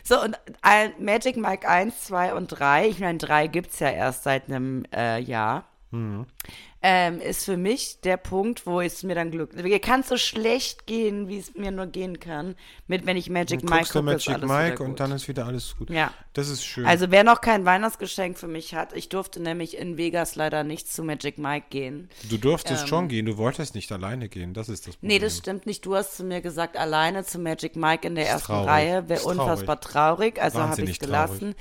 So, und ein, Magic Mike 1, 2 und 3, ich meine, 3 gibt's ja erst seit einem äh, Jahr, Mhm. ähm, ist für mich der Punkt, wo es mir dann Glück. Mir kann so schlecht gehen, wie es mir nur gehen kann, mit wenn ich Magic Mike gucke, Magic Mike und dann ist wieder alles gut. Ja. Das ist schön. Also wer noch kein Weihnachtsgeschenk für mich hat, ich durfte nämlich in Vegas leider nicht zu Magic Mike gehen. du durftest schon gehen, du wolltest nicht alleine gehen. Das ist das Problem. Nee, das stimmt nicht. Du hast zu mir gesagt, alleine zu Magic Mike in der Ist ersten traurig. Reihe wäre unfassbar traurig. Also habe Wahnsinnig ich gelassen.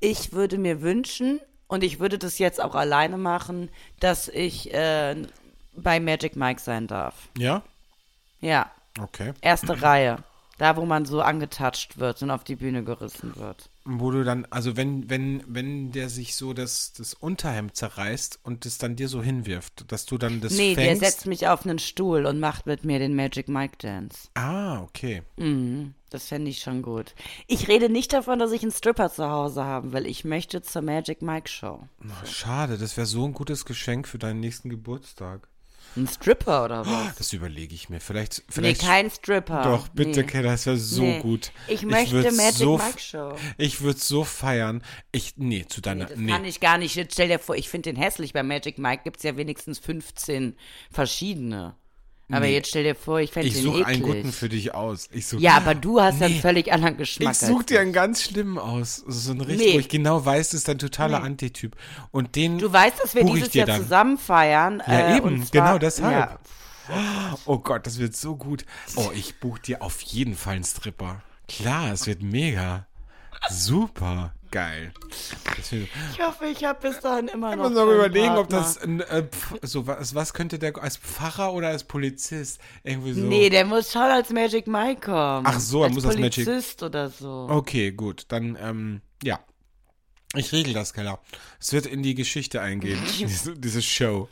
Ich würde mir wünschen, und ich würde das jetzt auch alleine machen, dass ich äh, bei Magic Mike sein darf. Ja? Ja, Okay. erste Reihe. Da, wo man so angetatscht wird und auf die Bühne gerissen wird. Wo du dann, also wenn, wenn, wenn der sich so das, das Unterhemd zerreißt und es dann dir so hinwirft, dass du dann das nee, der fängst. setzt mich auf einen Stuhl und macht mit mir den Magic Mike Dance. ah, okay. Das fände ich schon gut. Ich rede nicht davon, dass ich einen Stripper zu Hause haben will. Ich möchte zur Magic Mike Show. Ach, Schade, das wäre so ein gutes Geschenk für deinen nächsten Geburtstag. Ein Stripper oder was? Das überlege ich mir. Vielleicht, Nee, vielleicht. kein Stripper. Doch, bitte, nee. Keller, das wäre so Nee. gut. Ich möchte würd's Magic so, Mike Show. Ich würde so feiern. Ich, nee, zu deiner, Das nee. kann ich gar nicht. Jetzt stell dir vor, ich finde den hässlich. Bei Magic Mike gibt es ja wenigstens 15 verschiedene. Aber Nee. jetzt stell dir vor, ich fände Ich den suche eklig. einen guten für dich aus. Ich ja, aber du hast Nee. einen völlig anderen Geschmack. Ich suche dir einen ganz schlimmen aus. So einen richtig, Nee. wo ich genau weiß, das ist ein totaler Antityp. Und den. Du weißt, dass wir ich dieses dir Jahr dann. zusammen feiern. Ja, äh, eben, und zwar- genau deshalb. Ja, Oh Gott, das wird so gut. Oh, ich buche dir auf jeden Fall einen Stripper. Klar, es wird mega. Super. Geil. Das ich hoffe, ich habe bis dahin immer ich noch. muss noch überlegen, ob Partner. das ein, äh, so was, was könnte der als Pfarrer oder als Polizist irgendwie so. Nee, der muss schon als Magic Mike kommen. Ach so, er als muss als Magic- Polizist oder so. Okay, gut, dann ähm, ja. Ich regel das, Keller. Es wird in die Geschichte eingehen, diese, diese Show.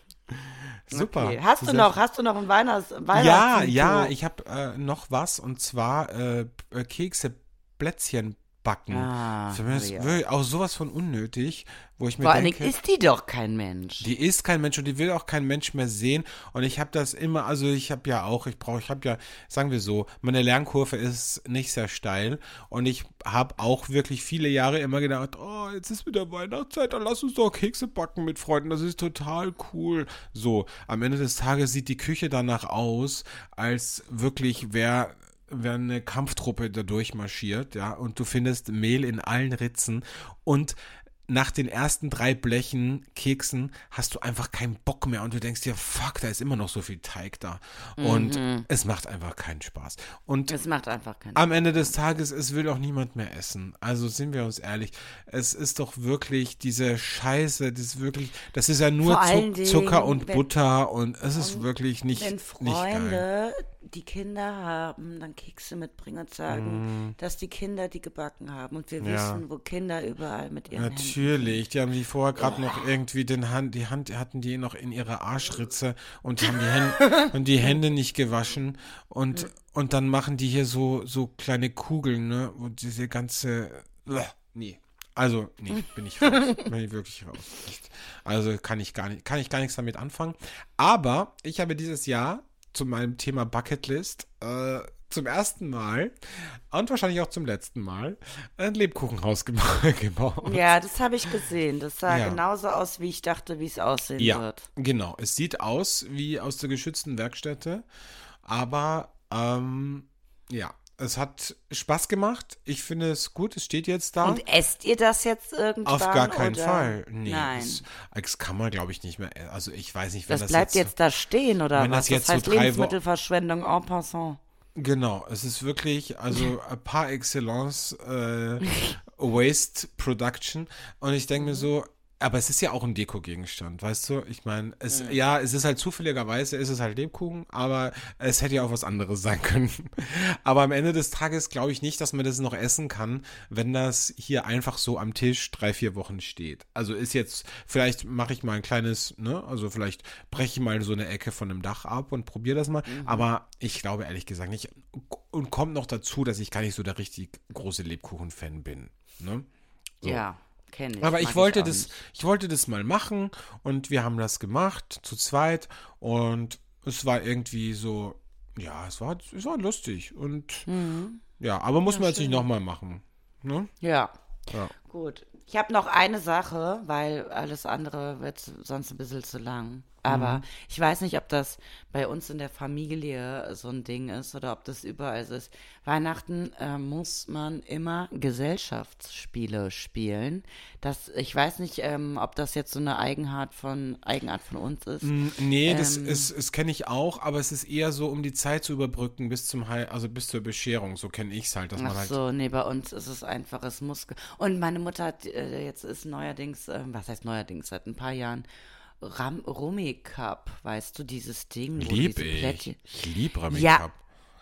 Super. Okay. Hast du Sehr noch, hast du noch ein Weihnachts Ja, Weihnachts ja, ich habe äh, noch was und zwar äh, äh, Kekse, Plätzchen backen. Ah, ist ja. auch sowas von unnötig, wo ich mir Vor denke, Dingen ist die doch kein Mensch. die ist kein Mensch und die will auch kein Mensch mehr sehen. Und ich habe das immer, also ich habe ja auch, ich brauche, ich habe ja, sagen wir so, meine Lernkurve ist nicht sehr steil und ich habe auch wirklich viele Jahre immer gedacht, oh, jetzt ist wieder Weihnachtszeit, dann lass uns doch Kekse backen mit Freunden, das ist total cool. So, am Ende des Tages sieht die Küche danach aus, als wirklich wer wäre eine Kampftruppe da durchmarschiert, ja, und du findest Mehl in allen Ritzen und nach den ersten drei Blechen Keksen hast du einfach keinen Bock mehr und du denkst dir, fuck, da ist immer noch so viel Teig da. Und es macht einfach keinen Spaß. Und Das macht einfach keinen am Ende des Tages, es will auch niemand mehr essen. Also sind wir uns ehrlich, es ist doch wirklich diese Scheiße, das ist wirklich, das ist ja nur Zuck, Dingen, Zucker und wenn- Butter und es ist wirklich nicht, Wenn nicht geil. Die Kinder haben, dann Kekse mitbringen und sagen, dass die Kinder die gebacken haben. Und wir Mm. Ja. wissen, wo Kinder überall mit ihren Händen. Natürlich, die haben die vorher gerade noch irgendwie den Hand, die Hand hatten die noch in ihrer Arschritze und haben die Hände und die Hände nicht gewaschen und und dann machen die hier so so kleine Kugeln, ne, und diese ganze nee. Also, nee, bin ich raus. bin ich wirklich raus. Also kann ich gar nicht, kann ich gar nichts damit anfangen. Aber ich habe dieses Jahr zu meinem Thema Bucketlist äh, zum ersten Mal und wahrscheinlich auch zum letzten Mal ein Lebkuchenhaus geba- gebaut. Ja, das habe ich gesehen. Das sah Ja. genauso aus, wie ich dachte, wie es aussehen Ja, wird. genau. Es sieht aus wie aus der geschützten Werkstätte, aber ähm, ja, es hat Spaß gemacht. Ich finde es gut. Es steht jetzt da. Und esst ihr das jetzt irgendwann? Auf gar keinen oder? Fall. Nee, Nein. Das, das kann man, glaube ich, nicht mehr. Also ich weiß nicht, wenn Das, das, bleibt jetzt, da stehen, oder wenn was? das jetzt das heißt so Lebensmittelverschwendung en passant. Genau, es ist wirklich, also äh, par excellence äh, Waste Production. Und ich denke mir so, Aber es ist ja auch ein Dekogegenstand, weißt du? Ich meine, es, ja, es ist halt zufälligerweise, ist es halt Lebkuchen, aber es hätte ja auch was anderes sein können. Aber am Ende des Tages glaube ich nicht, dass man das noch essen kann, wenn das hier einfach so am Tisch drei, vier Wochen steht. Also ist jetzt, vielleicht mache ich mal ein kleines, ne, also vielleicht breche ich mal so eine Ecke von einem Dach ab und probiere das mal. Aber ich glaube ehrlich gesagt nicht. Und kommt noch dazu, dass ich gar nicht so der richtig große Lebkuchen-Fan bin. Ne? So. Ja, kenne ich. Aber ich wollte auch das, ich wollte das mal machen und wir haben das gemacht zu zweit und es war irgendwie so, ja, es war, es war lustig und Mhm. ja, aber muss man jetzt nicht nochmal machen. Ne? Ja. Ja. Gut. Ich habe noch eine Sache, weil alles andere wird sonst ein bisschen zu lang. Aber Mhm. ich weiß nicht, ob das bei uns in der Familie so ein Ding ist oder ob das überall so ist. Weihnachten äh, muss man immer Gesellschaftsspiele spielen. Das, ich weiß nicht, ähm, ob das jetzt so eine Eigenart von, Eigenart von uns ist. Mm, Nee, das Ähm. ist, das kenne ich auch, aber es ist eher so, um die Zeit zu überbrücken bis zum Heil, also bis zur Bescherung, so kenne ich es halt, dass man halt. so, nee, bei uns ist es einfach, es muss. Und meine Mutter hat, äh, jetzt ist neuerdings, äh, was heißt neuerdings, seit ein paar Jahren, Ram Rummy Cup, weißt du, dieses Ding. wo Lieb diese ich. Plättchen- Ich liebe Ramen Ja. Cup.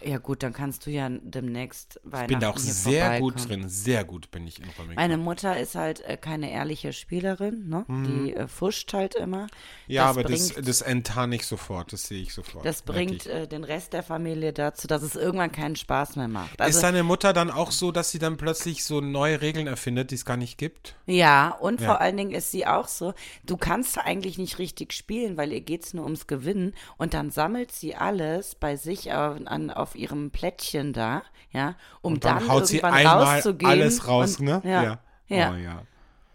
Ja, gut, dann kannst du ja demnächst Weihnachten Ich bin da auch sehr gut drin, sehr gut bin ich in Ramen Meine. Mutter ist halt äh, keine ehrliche Spielerin, ne? Die äh, fuscht halt immer. Mhm. Ja, aber bringt, das, das enttarne ich sofort, das sehe ich sofort. das bringt äh, den Rest der Familie dazu, dass es irgendwann keinen Spaß mehr macht. Also, ist deine Mutter dann auch so, dass sie dann plötzlich so neue Regeln erfindet, die es gar nicht gibt? Ja, und Ja. vor allen Dingen ist sie auch so, du kannst eigentlich nicht richtig spielen, weil ihr geht's nur ums Gewinnen und dann sammelt sie alles bei sich auf, an, auf ihrem Plättchen da, ja, um Und dann, dann, haut sie irgendwann einmal rauszugehen. alles raus, und, ne? Ja. Ja. Ja. Oh, ja.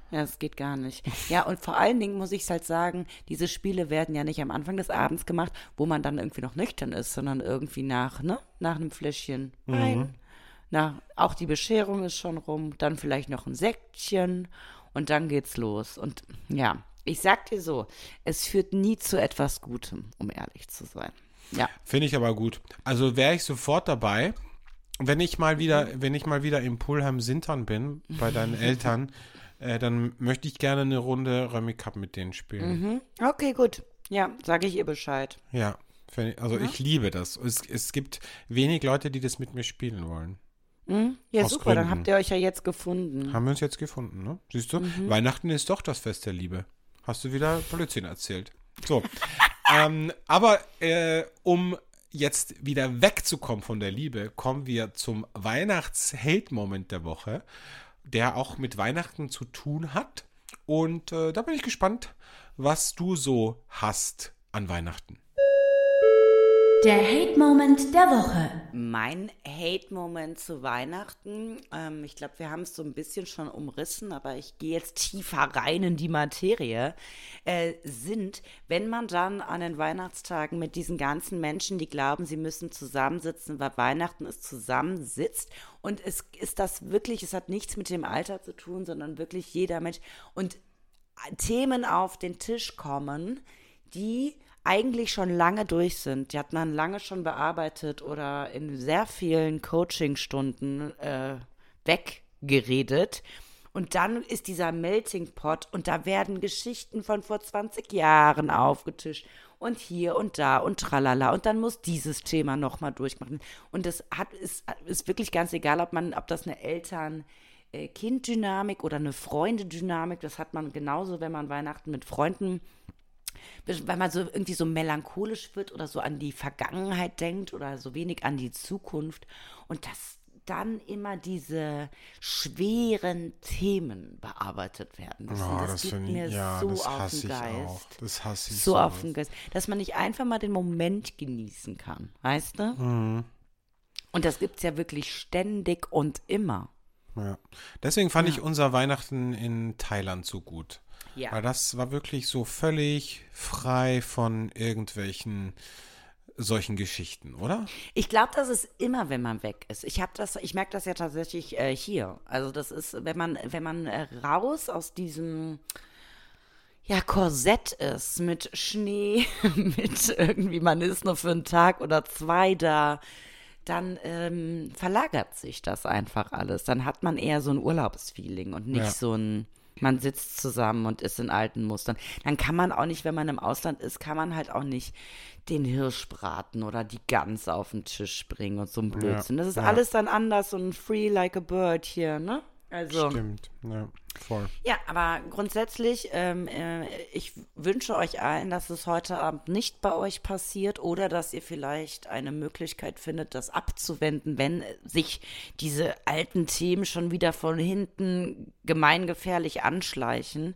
Ja, das geht gar nicht. Ja, und vor allen Dingen muss ich es halt sagen, diese Spiele werden ja nicht am Anfang des Abends gemacht, wo man dann irgendwie noch nüchtern ist, sondern irgendwie nach, ne, nach einem Fläschchen Mhm. Wein. Na, auch die Bescherung ist schon rum, dann vielleicht noch ein Säckchen und dann geht's los. Und ja, ich sag dir so, es führt nie zu etwas Gutem, um ehrlich zu sein. Ja. Finde ich aber gut. Also wäre ich sofort dabei. Wenn ich mal wieder, Mhm. wenn ich mal wieder im Pulheim Sintern bin, bei deinen Eltern, äh, dann möchte ich gerne eine Runde Remy Cup mit denen spielen. Mhm. Okay, gut. Ja, sage ich ihr Bescheid. Ja, find ich, also ich liebe das. Es, es gibt wenig Leute, die das mit mir spielen wollen. Ja, Aus super, dann Gründen. habt ihr euch ja jetzt gefunden. Haben wir uns jetzt gefunden, ne? Siehst du? Mhm. Weihnachten ist doch das Fest der Liebe. Hast du wieder Blödsinn erzählt. So. ähm, aber äh, um jetzt wieder wegzukommen von der Liebe, kommen wir zum Weihnachts-Hate-Moment der Woche, der auch mit Weihnachten zu tun hat. Und äh, da bin ich gespannt, was du so hast an Weihnachten. Der Hate-Moment der Woche. Mein Hate-Moment zu Weihnachten, ähm, ich glaube, wir haben es so ein bisschen schon umrissen, aber ich gehe jetzt tiefer rein in die Materie, äh, sind, wenn man dann an den Weihnachtstagen mit diesen ganzen Menschen, die glauben, sie müssen zusammensitzen, weil Weihnachten ist zusammensitzt und es ist das wirklich, es hat nichts mit dem Alter zu tun, sondern wirklich jeder Mensch und Themen auf den Tisch kommen, die eigentlich schon lange durch sind. Die hat man lange schon bearbeitet oder in sehr vielen Coachingstunden äh, weggeredet. Und dann ist dieser Melting Pot und da werden Geschichten von vor 20 Jahren aufgetischt und hier und da und tralala und dann muss dieses Thema nochmal durchmachen. Und hat, ist, ist wirklich ganz egal, ob man, ob das eine Eltern, äh, Kind-Dynamik oder eine Freunde-Dynamik, das hat man genauso, wenn man Weihnachten mit Freunden weil man so irgendwie so melancholisch wird oder so an die Vergangenheit denkt oder so wenig an die Zukunft und dass dann immer diese schweren Themen bearbeitet werden. müssen. Oh, das, das geht find ich- mir ja, so das auf den Geist. auch. Das hasse ich so sowas. auf den Geist, dass man nicht einfach mal den Moment genießen kann, weißt du? Mhm. Und das gibt's ja wirklich ständig und immer. Ja. Deswegen fand ich unser Weihnachten in Thailand so gut. Ja. Weil das war wirklich so völlig frei von irgendwelchen solchen Geschichten, oder? Ich glaube, das ist immer, wenn man weg ist. Ich habe das, ich merke das ja tatsächlich äh, hier. Also das ist, wenn man, wenn man äh, raus aus diesem ja, Korsett ist mit Schnee, mit irgendwie, man ist nur für einen Tag oder zwei da, dann ähm, verlagert sich das einfach alles. Dann hat man eher so ein Urlaubsfeeling und nicht Ja. so ein, Man sitzt zusammen und ist in alten Mustern. Dann kann man auch nicht, wenn man im Ausland ist, kann man halt auch nicht den Hirsch braten oder die Gans auf den Tisch bringen und so ein Blödsinn. das ist ja. alles dann anders und free like a bird hier, ne? Also. Stimmt, ja, voll. Ja, aber grundsätzlich, ähm, äh, ich wünsche euch allen, dass es heute Abend nicht bei euch passiert oder dass ihr vielleicht eine Möglichkeit findet, das abzuwenden, wenn sich diese alten Themen schon wieder von hinten gemeingefährlich anschleichen.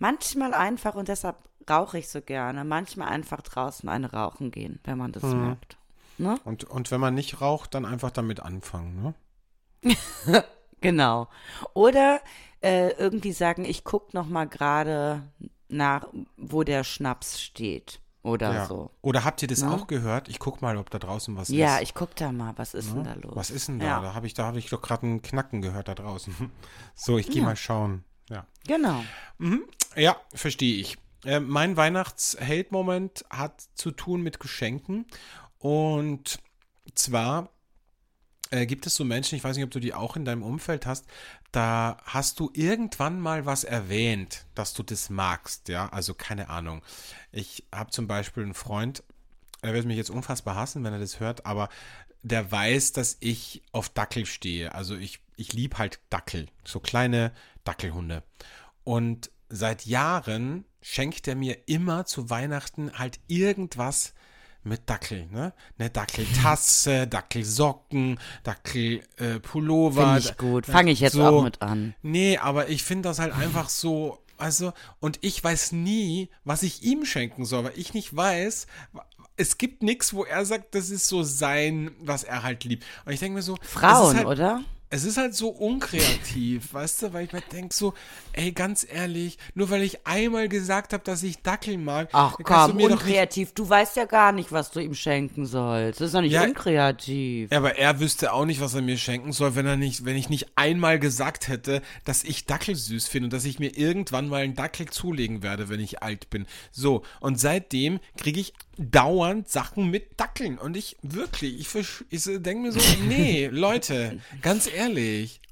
Manchmal einfach, und deshalb rauche ich so gerne, manchmal einfach draußen eine rauchen gehen, wenn man das merkt. Ne? Und, und wenn man nicht raucht, dann einfach damit anfangen, ne? Genau. Oder äh, irgendwie sagen, ich gucke noch mal gerade nach, wo der Schnaps steht oder Ja. so. Oder habt ihr das Ne? auch gehört? Ich guck mal, ob da draußen was Ja, ist. ich guck da mal, was ist denn da los? Was ist denn da? Ja. Da habe ich, da hab ich doch gerade ein Knacken gehört da draußen. So, ich gehe mal schauen. Ja. Genau. Ja, verstehe ich. Äh, mein Weihnachts-Hate-Moment hat zu tun mit Geschenken. Und zwar äh, gibt es so Menschen, ich weiß nicht, ob du die auch in deinem Umfeld hast, da hast du irgendwann mal was erwähnt, dass du das magst, ja, also keine Ahnung. Ich habe zum Beispiel einen Freund, er wird mich jetzt unfassbar hassen, wenn er das hört, aber der weiß, dass ich auf Dackel stehe. Also ich, ich liebe halt Dackel, so kleine Dackelhunde. Und seit Jahren schenkt er mir immer zu Weihnachten halt irgendwas mit Dackel, ne? Eine Dackeltasse, Dackelsocken, Dackelpullover. Finde ich gut. Fange ich jetzt so. auch mit an. Nee, aber ich finde das halt einfach so, also, und ich weiß nie, was ich ihm schenken soll, weil ich nicht weiß, es gibt nichts, wo er sagt, das ist so sein, was er halt liebt. Und ich denke mir so, Frauen, halt, oder? Es ist halt so unkreativ, weißt du, weil ich mir denke so, ey, ganz ehrlich, nur weil ich einmal gesagt habe, dass ich Dackel mag, Ach du komm, mir doch nicht unkreativ. Du weißt ja gar nicht, was du ihm schenken sollst. Das ist doch nicht Ja. unkreativ. Ja, aber er wüsste auch nicht, was er mir schenken soll, wenn er nicht, wenn ich nicht einmal gesagt hätte, dass ich Dackel süß finde und dass ich mir irgendwann mal einen Dackel zulegen werde, wenn ich alt bin. So, und seitdem kriege ich dauernd Sachen mit Dackeln. Und ich wirklich, ich, ich denke mir so, nee, Leute, ganz ehrlich.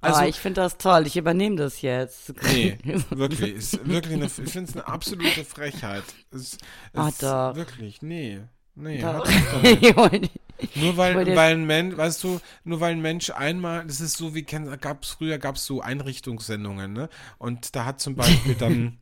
Also, ah, ich finde das toll. Ich übernehme das jetzt. nee, wirklich, ist wirklich eine, ich finde es eine absolute Frechheit. Es, es, Ah, doch. Wirklich, nee. Nee. Nur weil, weil ein Mensch, weißt du, nur weil ein Mensch einmal, das ist so wie, gab's früher gab es so Einrichtungssendungen, ne? Und da hat zum Beispiel dann,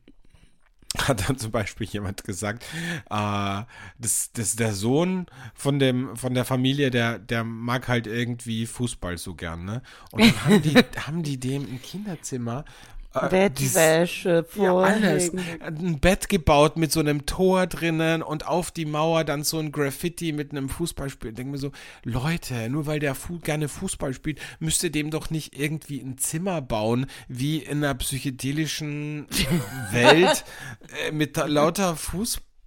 hat dann zum Beispiel jemand gesagt, äh, das, das der Sohn von dem, von der Familie, der, der mag halt irgendwie Fußball so gern, ne? Und dann haben die, haben die dem im Kinderzimmer äh, Bettwäsche, ja, alles. Ein Bett gebaut mit so einem Tor drinnen und auf die Mauer dann so ein Graffiti mit einem Fußballspiel. Denke mir so, Leute, nur weil der Fu gerne Fußball spielt, müsst ihr dem doch nicht irgendwie ein Zimmer bauen, wie in einer psychedelischen Welt äh, mit lauter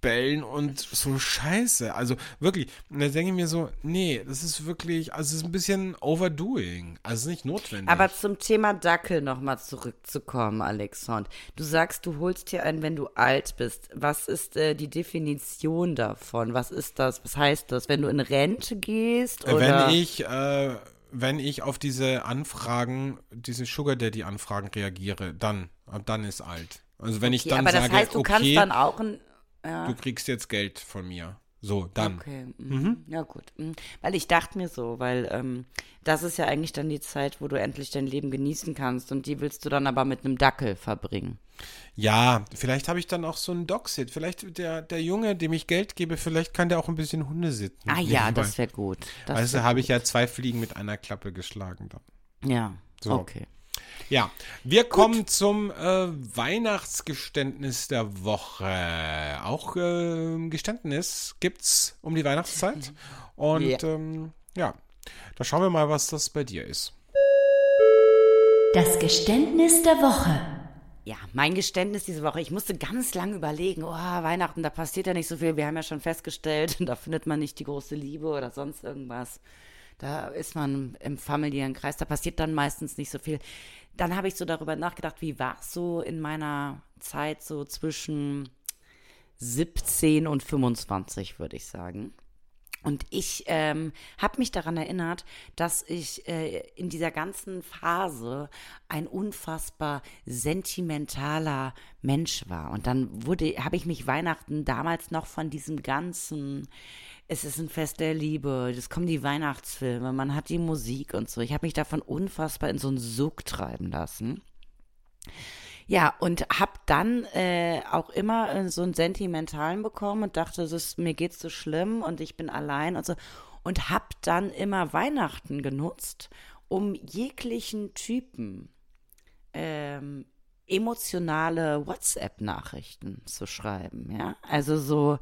Fußbällen und so Scheiße. Also wirklich, und da denke ich mir so, nee, das ist wirklich, also es ist ein bisschen overdoing. Also es ist nicht notwendig. Aber zum Thema Dackel nochmal zurückzukommen, Alexand. Du sagst, du holst dir einen, wenn du alt bist. Was ist äh, die Definition davon? Was ist das? Was heißt das? Wenn du in Rente gehst? Äh, Oder? Wenn ich, äh, wenn ich auf diese Anfragen, diese Sugar Daddy Anfragen reagiere, dann, dann ist alt. Also wenn ich okay, dann aber das sage, heißt, du okay, kannst dann auch ein. Ja. du kriegst jetzt Geld von mir. So, dann. Okay, mhm. ja gut. Mhm. Weil ich dachte mir so, weil ähm, das ist ja eigentlich dann die Zeit, wo du endlich dein Leben genießen kannst und die willst du dann aber mit einem Dackel verbringen. Ja, vielleicht habe ich dann auch so einen Dog-Sit. Vielleicht der, der Junge, dem ich Geld gebe, vielleicht kann der auch ein bisschen Hunde sitten. Ah ja, das wäre gut. Das Weißt du, wär habe ich ja zwei Fliegen mit einer Klappe geschlagen dann. Ja, So. okay. Ja, wir kommen zum äh, Weihnachtsgeständnis der Woche. Auch äh, Geständnis gibt's um die Weihnachtszeit. Und Ja. ähm, ja, da schauen wir mal, was das bei dir ist. Das Geständnis der Woche. Ja, mein Geständnis diese Woche. Ich musste ganz lange überlegen, oh, Weihnachten, da passiert ja nicht so viel. Wir haben ja schon festgestellt, da findet man nicht die große Liebe oder sonst irgendwas. Da ist man im familiären Kreis, da passiert dann meistens nicht so viel. Dann habe ich so darüber nachgedacht, wie war es so in meiner Zeit so zwischen 17 und 25, würde ich sagen. Und ich ähm, habe mich daran erinnert, dass ich äh, in dieser ganzen Phase ein unfassbar sentimentaler Mensch war. Und dann wurde, habe ich mich Weihnachten damals noch von diesem ganzen, es ist ein Fest der Liebe, es kommen die Weihnachtsfilme, man hat die Musik und so. Ich habe mich davon unfassbar in so einen Sog treiben lassen. Ja, und hab dann äh, auch immer äh, so einen sentimentalen bekommen und dachte, es ist, mir geht's so schlimm und ich bin allein und so. Und hab dann immer Weihnachten genutzt, um jeglichen Typen ähm, emotionale WhatsApp-Nachrichten zu schreiben, ja. Also so,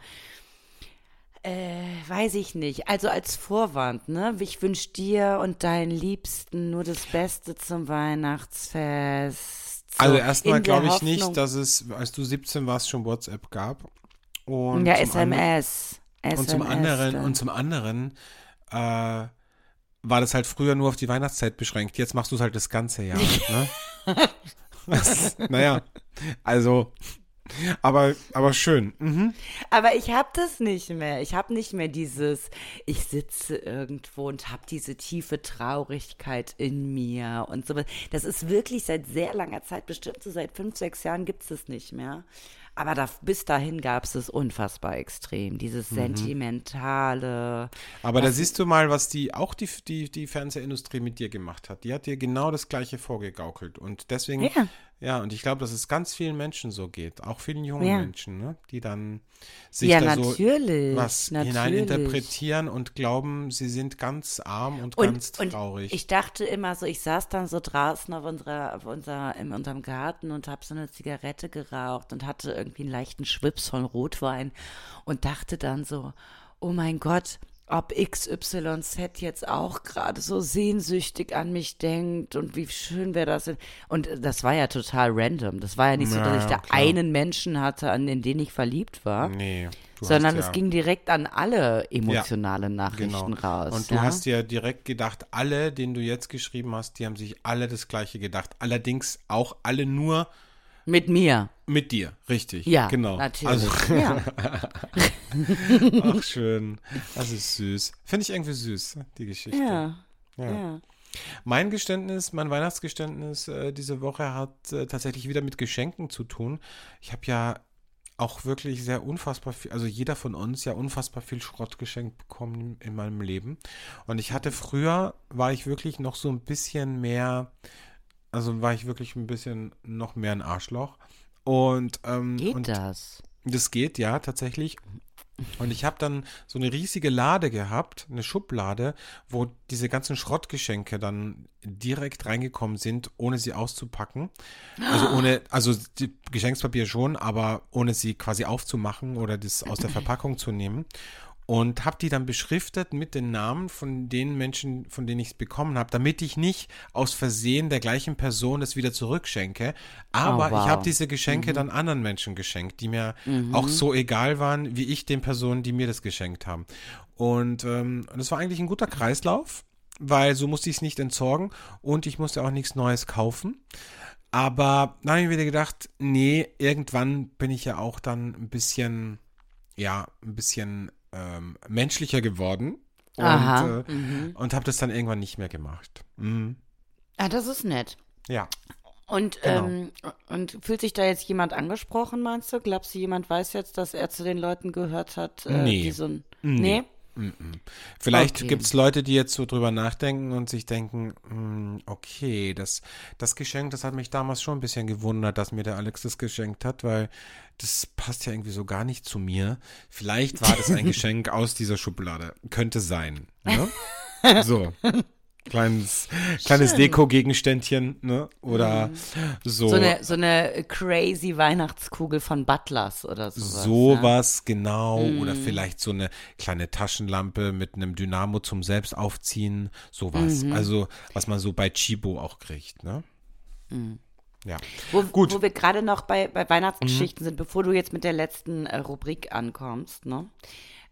äh, weiß ich nicht. Also als Vorwand, ne? Ich wünsche dir und deinen Liebsten nur das Beste zum Weihnachtsfest. So, also erstmal glaube ich Hoffnung- nicht, dass es, als du 17 warst, schon WhatsApp gab. Und ja, SMS. SMS. Und zum anderen, dann. und zum anderen äh, war das halt früher nur auf die Weihnachtszeit beschränkt. Jetzt machst du es halt das ganze Jahr. ne? Naja, also, aber, aber schön. Mhm. Aber ich habe das nicht mehr. Ich habe nicht mehr dieses, ich sitze irgendwo und habe diese tiefe Traurigkeit in mir und so. Das ist wirklich seit sehr langer Zeit, bestimmt so seit fünf, sechs Jahren gibt es es nicht mehr. Aber da, bis dahin gab es es unfassbar extrem. Dieses sentimentale. Aber da siehst du mal, was die, auch die, die, die Fernsehindustrie mit dir gemacht hat. Die hat dir genau das Gleiche vorgegaukelt. Und deswegen, Ja. Ja, und ich glaube, dass es ganz vielen Menschen so geht. Auch vielen jungen Ja. Menschen, ne? die dann sich Ja, da so was natürlich. hineininterpretieren und glauben, sie sind ganz arm und, Und, ganz und traurig. ich dachte immer so, ich saß dann so draußen auf unserer, auf unser, in unserem Garten und habe so eine Zigarette geraucht und hatte irgendwie einen leichten Schwips von Rotwein und dachte dann so, oh mein Gott, ob XYZ jetzt auch gerade so sehnsüchtig an mich denkt und wie schön wäre das. denn? Und das war ja total random. Das war ja nicht so, Ja, dass ich ja, da klar. einen Menschen hatte, an den, den ich verliebt war. nee. Sondern es ja, ging direkt an alle emotionale genau. Nachrichten raus. Und du ja? hast dir direkt gedacht, alle, denen du jetzt geschrieben hast, die haben sich alle das Gleiche gedacht. Allerdings auch alle nur Mit mir. mit dir, richtig. Ja, genau. natürlich. Also, ja. ach schön. Das ist süß. Finde ich irgendwie süß, die Geschichte. ja. Ja. Ja. Mein Geständnis, mein Weihnachtsgeständnis äh, diese Woche hat äh, tatsächlich wieder mit Geschenken zu tun. Ich habe ja auch wirklich sehr unfassbar viel, also jeder von uns ja unfassbar viel Schrott geschenkt bekommen in meinem Leben. Und ich hatte früher, war ich wirklich noch so ein bisschen mehr, also war ich wirklich ein bisschen noch mehr ein Arschloch. Und, ähm, Geht und das? das geht, ja, tatsächlich. Und ich habe dann so eine riesige Lade gehabt, eine Schublade, wo diese ganzen Schrottgeschenke dann direkt reingekommen sind, ohne sie auszupacken. Also ohne, also die Geschenkspapier schon, aber ohne sie quasi aufzumachen oder das aus der Verpackung zu nehmen. Und habe die dann beschriftet mit den Namen von den Menschen, von denen ich es bekommen habe, damit ich nicht aus Versehen der gleichen Person es wieder zurückschenke. Aber Oh, wow. ich habe diese Geschenke dann anderen Menschen geschenkt, die mir auch so egal waren, wie ich den Personen, die mir das geschenkt haben. Und ähm, das war eigentlich ein guter Kreislauf, weil so musste ich es nicht entsorgen und ich musste auch nichts Neues kaufen. Aber dann habe ich mir wieder gedacht, nee, irgendwann bin ich ja auch dann ein bisschen, ja, ein bisschen ähm, menschlicher geworden. Und, Aha, äh, und habe das dann irgendwann nicht mehr gemacht. Mhm. Ah, das ist nett. Ja. Und, Genau. ähm, und fühlt sich da jetzt jemand angesprochen, meinst du? Glaubst du, jemand weiß jetzt, dass er zu den Leuten gehört hat, äh, Nee. die so ein. Nee. Nee? Vielleicht Okay. gibt es Leute, die jetzt so drüber nachdenken und sich denken, hm, okay, das, das Geschenk, das hat mich damals schon ein bisschen gewundert, dass mir der Alex das geschenkt hat, weil das passt ja irgendwie so gar nicht zu mir. Vielleicht war das ein Geschenk aus dieser Schublade. Könnte sein. Ne? So. Kleines, kleines Deko-Gegenständchen, ne? Oder so. Mhm. So eine, so eine crazy Weihnachtskugel von Butlers oder sowas. Sowas, genau. Mhm. Oder vielleicht so eine kleine Taschenlampe mit einem Dynamo zum Selbstaufziehen. Sowas. Mhm. Also, was man so bei Chibo auch kriegt, ne? Mhm. Ja. Wo, Gut. Mhm. wo wir gerade noch bei, bei Weihnachtsgeschichten sind, bevor du jetzt mit der letzten äh, Rubrik ankommst, ne,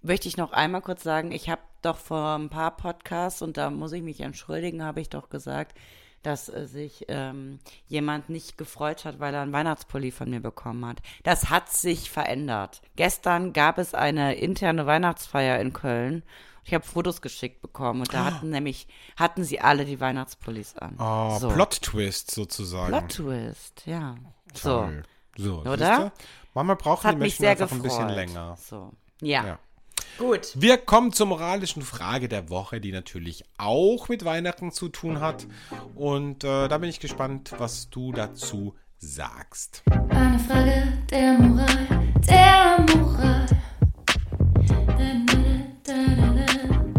möchte ich noch einmal kurz sagen, ich habe doch vor ein paar Podcasts, und da muss ich mich entschuldigen, habe ich doch gesagt, dass äh, sich ähm, jemand nicht gefreut hat, weil er einen Weihnachtspulli von mir bekommen hat. Das hat sich verändert. Gestern gab es eine interne Weihnachtsfeier in Köln Ich habe Fotos geschickt bekommen und da hatten nämlich, hatten sie alle die Weihnachtspullis an. Oh, so. Plot-Twist sozusagen. Plot-Twist, ja. So. Toll. So, Oder? Manchmal brauchen die Menschen einfach gefreut. ein bisschen länger. So. Ja. Ja. Gut. Wir kommen zur moralischen Frage der Woche, die natürlich auch mit Weihnachten zu tun hat. Und äh, da bin ich gespannt, was du dazu sagst. Eine Frage der Moral, der Moral.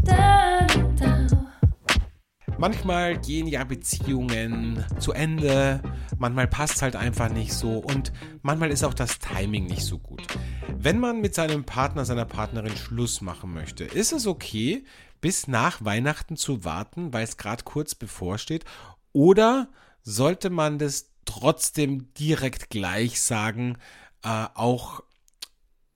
Da, da, da. Manchmal gehen ja Beziehungen zu Ende, manchmal passt es halt einfach nicht so und manchmal ist auch das Timing nicht so gut. Wenn man mit seinem Partner, seiner Partnerin Schluss machen möchte, ist es okay, bis nach Weihnachten zu warten, weil es gerade kurz bevorsteht, oder sollte man das trotzdem direkt gleich sagen, äh, auch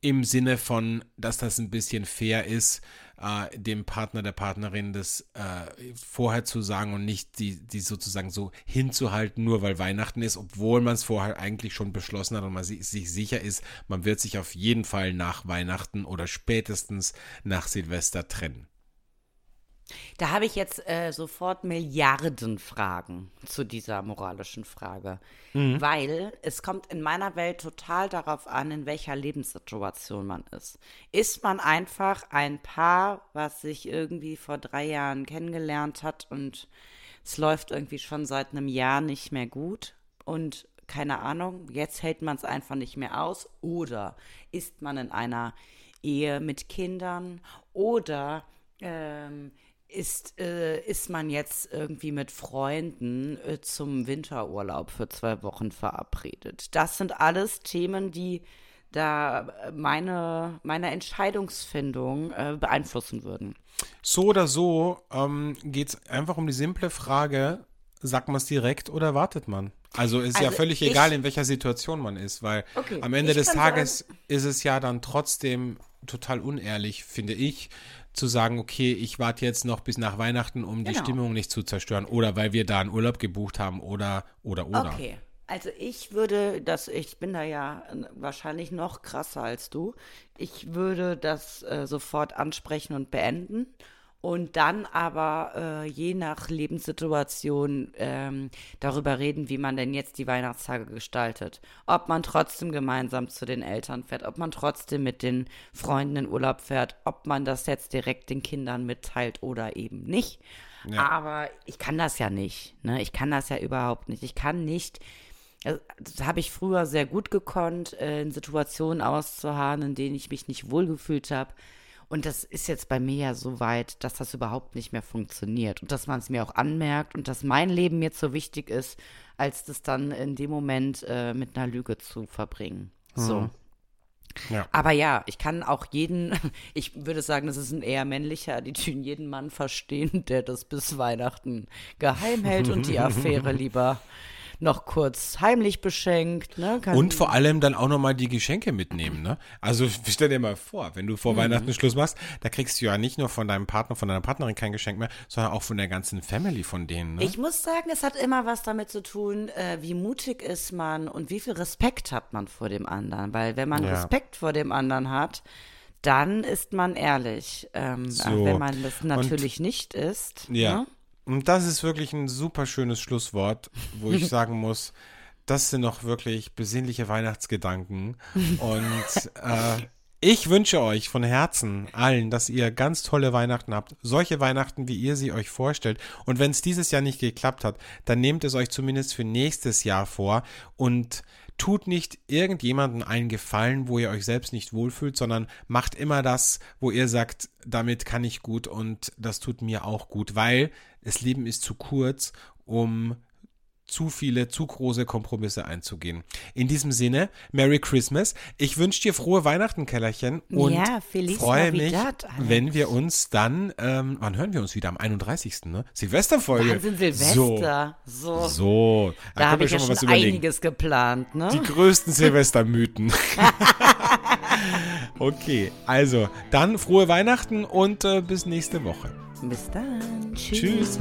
im Sinne von, dass das ein bisschen fair ist, äh, dem Partner, der Partnerin das äh, vorher zu sagen und nicht die, die sozusagen so hinzuhalten, nur weil Weihnachten ist, obwohl man es vorher eigentlich schon beschlossen hat und man si- sich sicher ist, man wird sich auf jeden Fall nach Weihnachten oder spätestens nach Silvester trennen. Da habe ich jetzt äh, sofort Milliarden Fragen zu dieser moralischen Frage. Weil es kommt in meiner Welt total darauf an, in welcher Lebenssituation man ist. Ist man einfach ein Paar, was sich irgendwie vor drei Jahren kennengelernt hat und es läuft irgendwie schon seit einem Jahr nicht mehr gut und keine Ahnung, jetzt hält man es einfach nicht mehr aus oder ist man in einer Ehe mit Kindern oder ähm, ist, äh, ist man jetzt irgendwie mit Freunden äh, zum Winterurlaub für zwei Wochen verabredet. Das sind alles Themen, die da meine, meine Entscheidungsfindung äh, beeinflussen würden. So oder so ähm, geht es einfach um die simple Frage, sagt man es direkt oder wartet man? Also ist ja Also völlig ich- egal, in welcher Situation man ist, weil Okay, am Ende des Tages ist es ja dann trotzdem total unehrlich, finde ich, zu sagen, okay, ich warte jetzt noch bis nach Weihnachten, um die Genau. Stimmung nicht zu zerstören oder weil wir da einen Urlaub gebucht haben oder, oder, oder. Okay. Also ich würde das, ich bin da ja äh, wahrscheinlich noch krasser als du. Ich würde das äh, sofort ansprechen und beenden und dann aber äh, je nach Lebenssituation ähm, darüber reden, wie man denn jetzt die Weihnachtstage gestaltet. Ob man trotzdem gemeinsam zu den Eltern fährt, ob man trotzdem mit den Freunden in Urlaub fährt, ob man das jetzt direkt den Kindern mitteilt oder eben nicht. Aber ich kann das ja nicht. Ne? Ich kann das ja überhaupt nicht. Ich kann nicht also, das habe ich früher sehr gut gekonnt, äh, in Situationen auszuharren, in denen ich mich nicht wohlgefühlt habe. Und das ist jetzt bei mir ja so weit, dass das überhaupt nicht mehr funktioniert. Und dass man es mir auch anmerkt und dass mein Leben mir so wichtig ist, als das dann in dem Moment äh, mit einer Lüge zu verbringen. So. Ja. Aber ja, ich kann auch jeden, ich würde sagen, das ist ein eher männlicher Attitüden, jeden Mann verstehen, der das bis Weihnachten geheim hält und die Affäre lieber noch kurz heimlich beschenkt. Ne? Kann, Und vor allem dann auch nochmal die Geschenke mitnehmen, ne? Also stell dir mal vor, wenn du vor Mhm. Weihnachten Schluss machst, da kriegst du ja nicht nur von deinem Partner, von deiner Partnerin kein Geschenk mehr, sondern auch von der ganzen Family von denen, ne? Ich muss sagen, es hat immer was damit zu tun, äh, wie mutig ist man und wie viel Respekt hat man vor dem anderen. Weil wenn man Ja. Respekt vor dem anderen hat, dann ist man ehrlich. Ähm, So. Wenn man das natürlich nicht ist. Ja. Ne? Und das ist wirklich ein super schönes Schlusswort, wo ich sagen muss, das sind noch wirklich besinnliche Weihnachtsgedanken. Und äh, ich wünsche euch von Herzen allen, dass ihr ganz tolle Weihnachten habt. Solche Weihnachten, wie ihr sie euch vorstellt. Und wenn es dieses Jahr nicht geklappt hat, dann nehmt es euch zumindest für nächstes Jahr vor und tut nicht irgendjemanden einen Gefallen, wo ihr euch selbst nicht wohlfühlt, sondern macht immer das, wo ihr sagt, damit kann ich gut und das tut mir auch gut, weil das Leben ist zu kurz, um zu viele, zu große Kompromisse einzugehen. In diesem Sinne, Merry Christmas. Ich wünsche dir frohe Weihnachten, Kellerchen. Und Ja, freue mich, Navidad, wenn wir uns dann, ähm, wann hören wir uns wieder? Am 31. Ne? Silvesterfolge. Wahnsinn, Silvester. So. So. so. Da können habe ich ja mal schon was überlegen. einiges geplant, ne? Die größten Silvestermythen. okay, also dann frohe Weihnachten und äh, bis nächste Woche. Bis dann. Tschüss. Tschüss.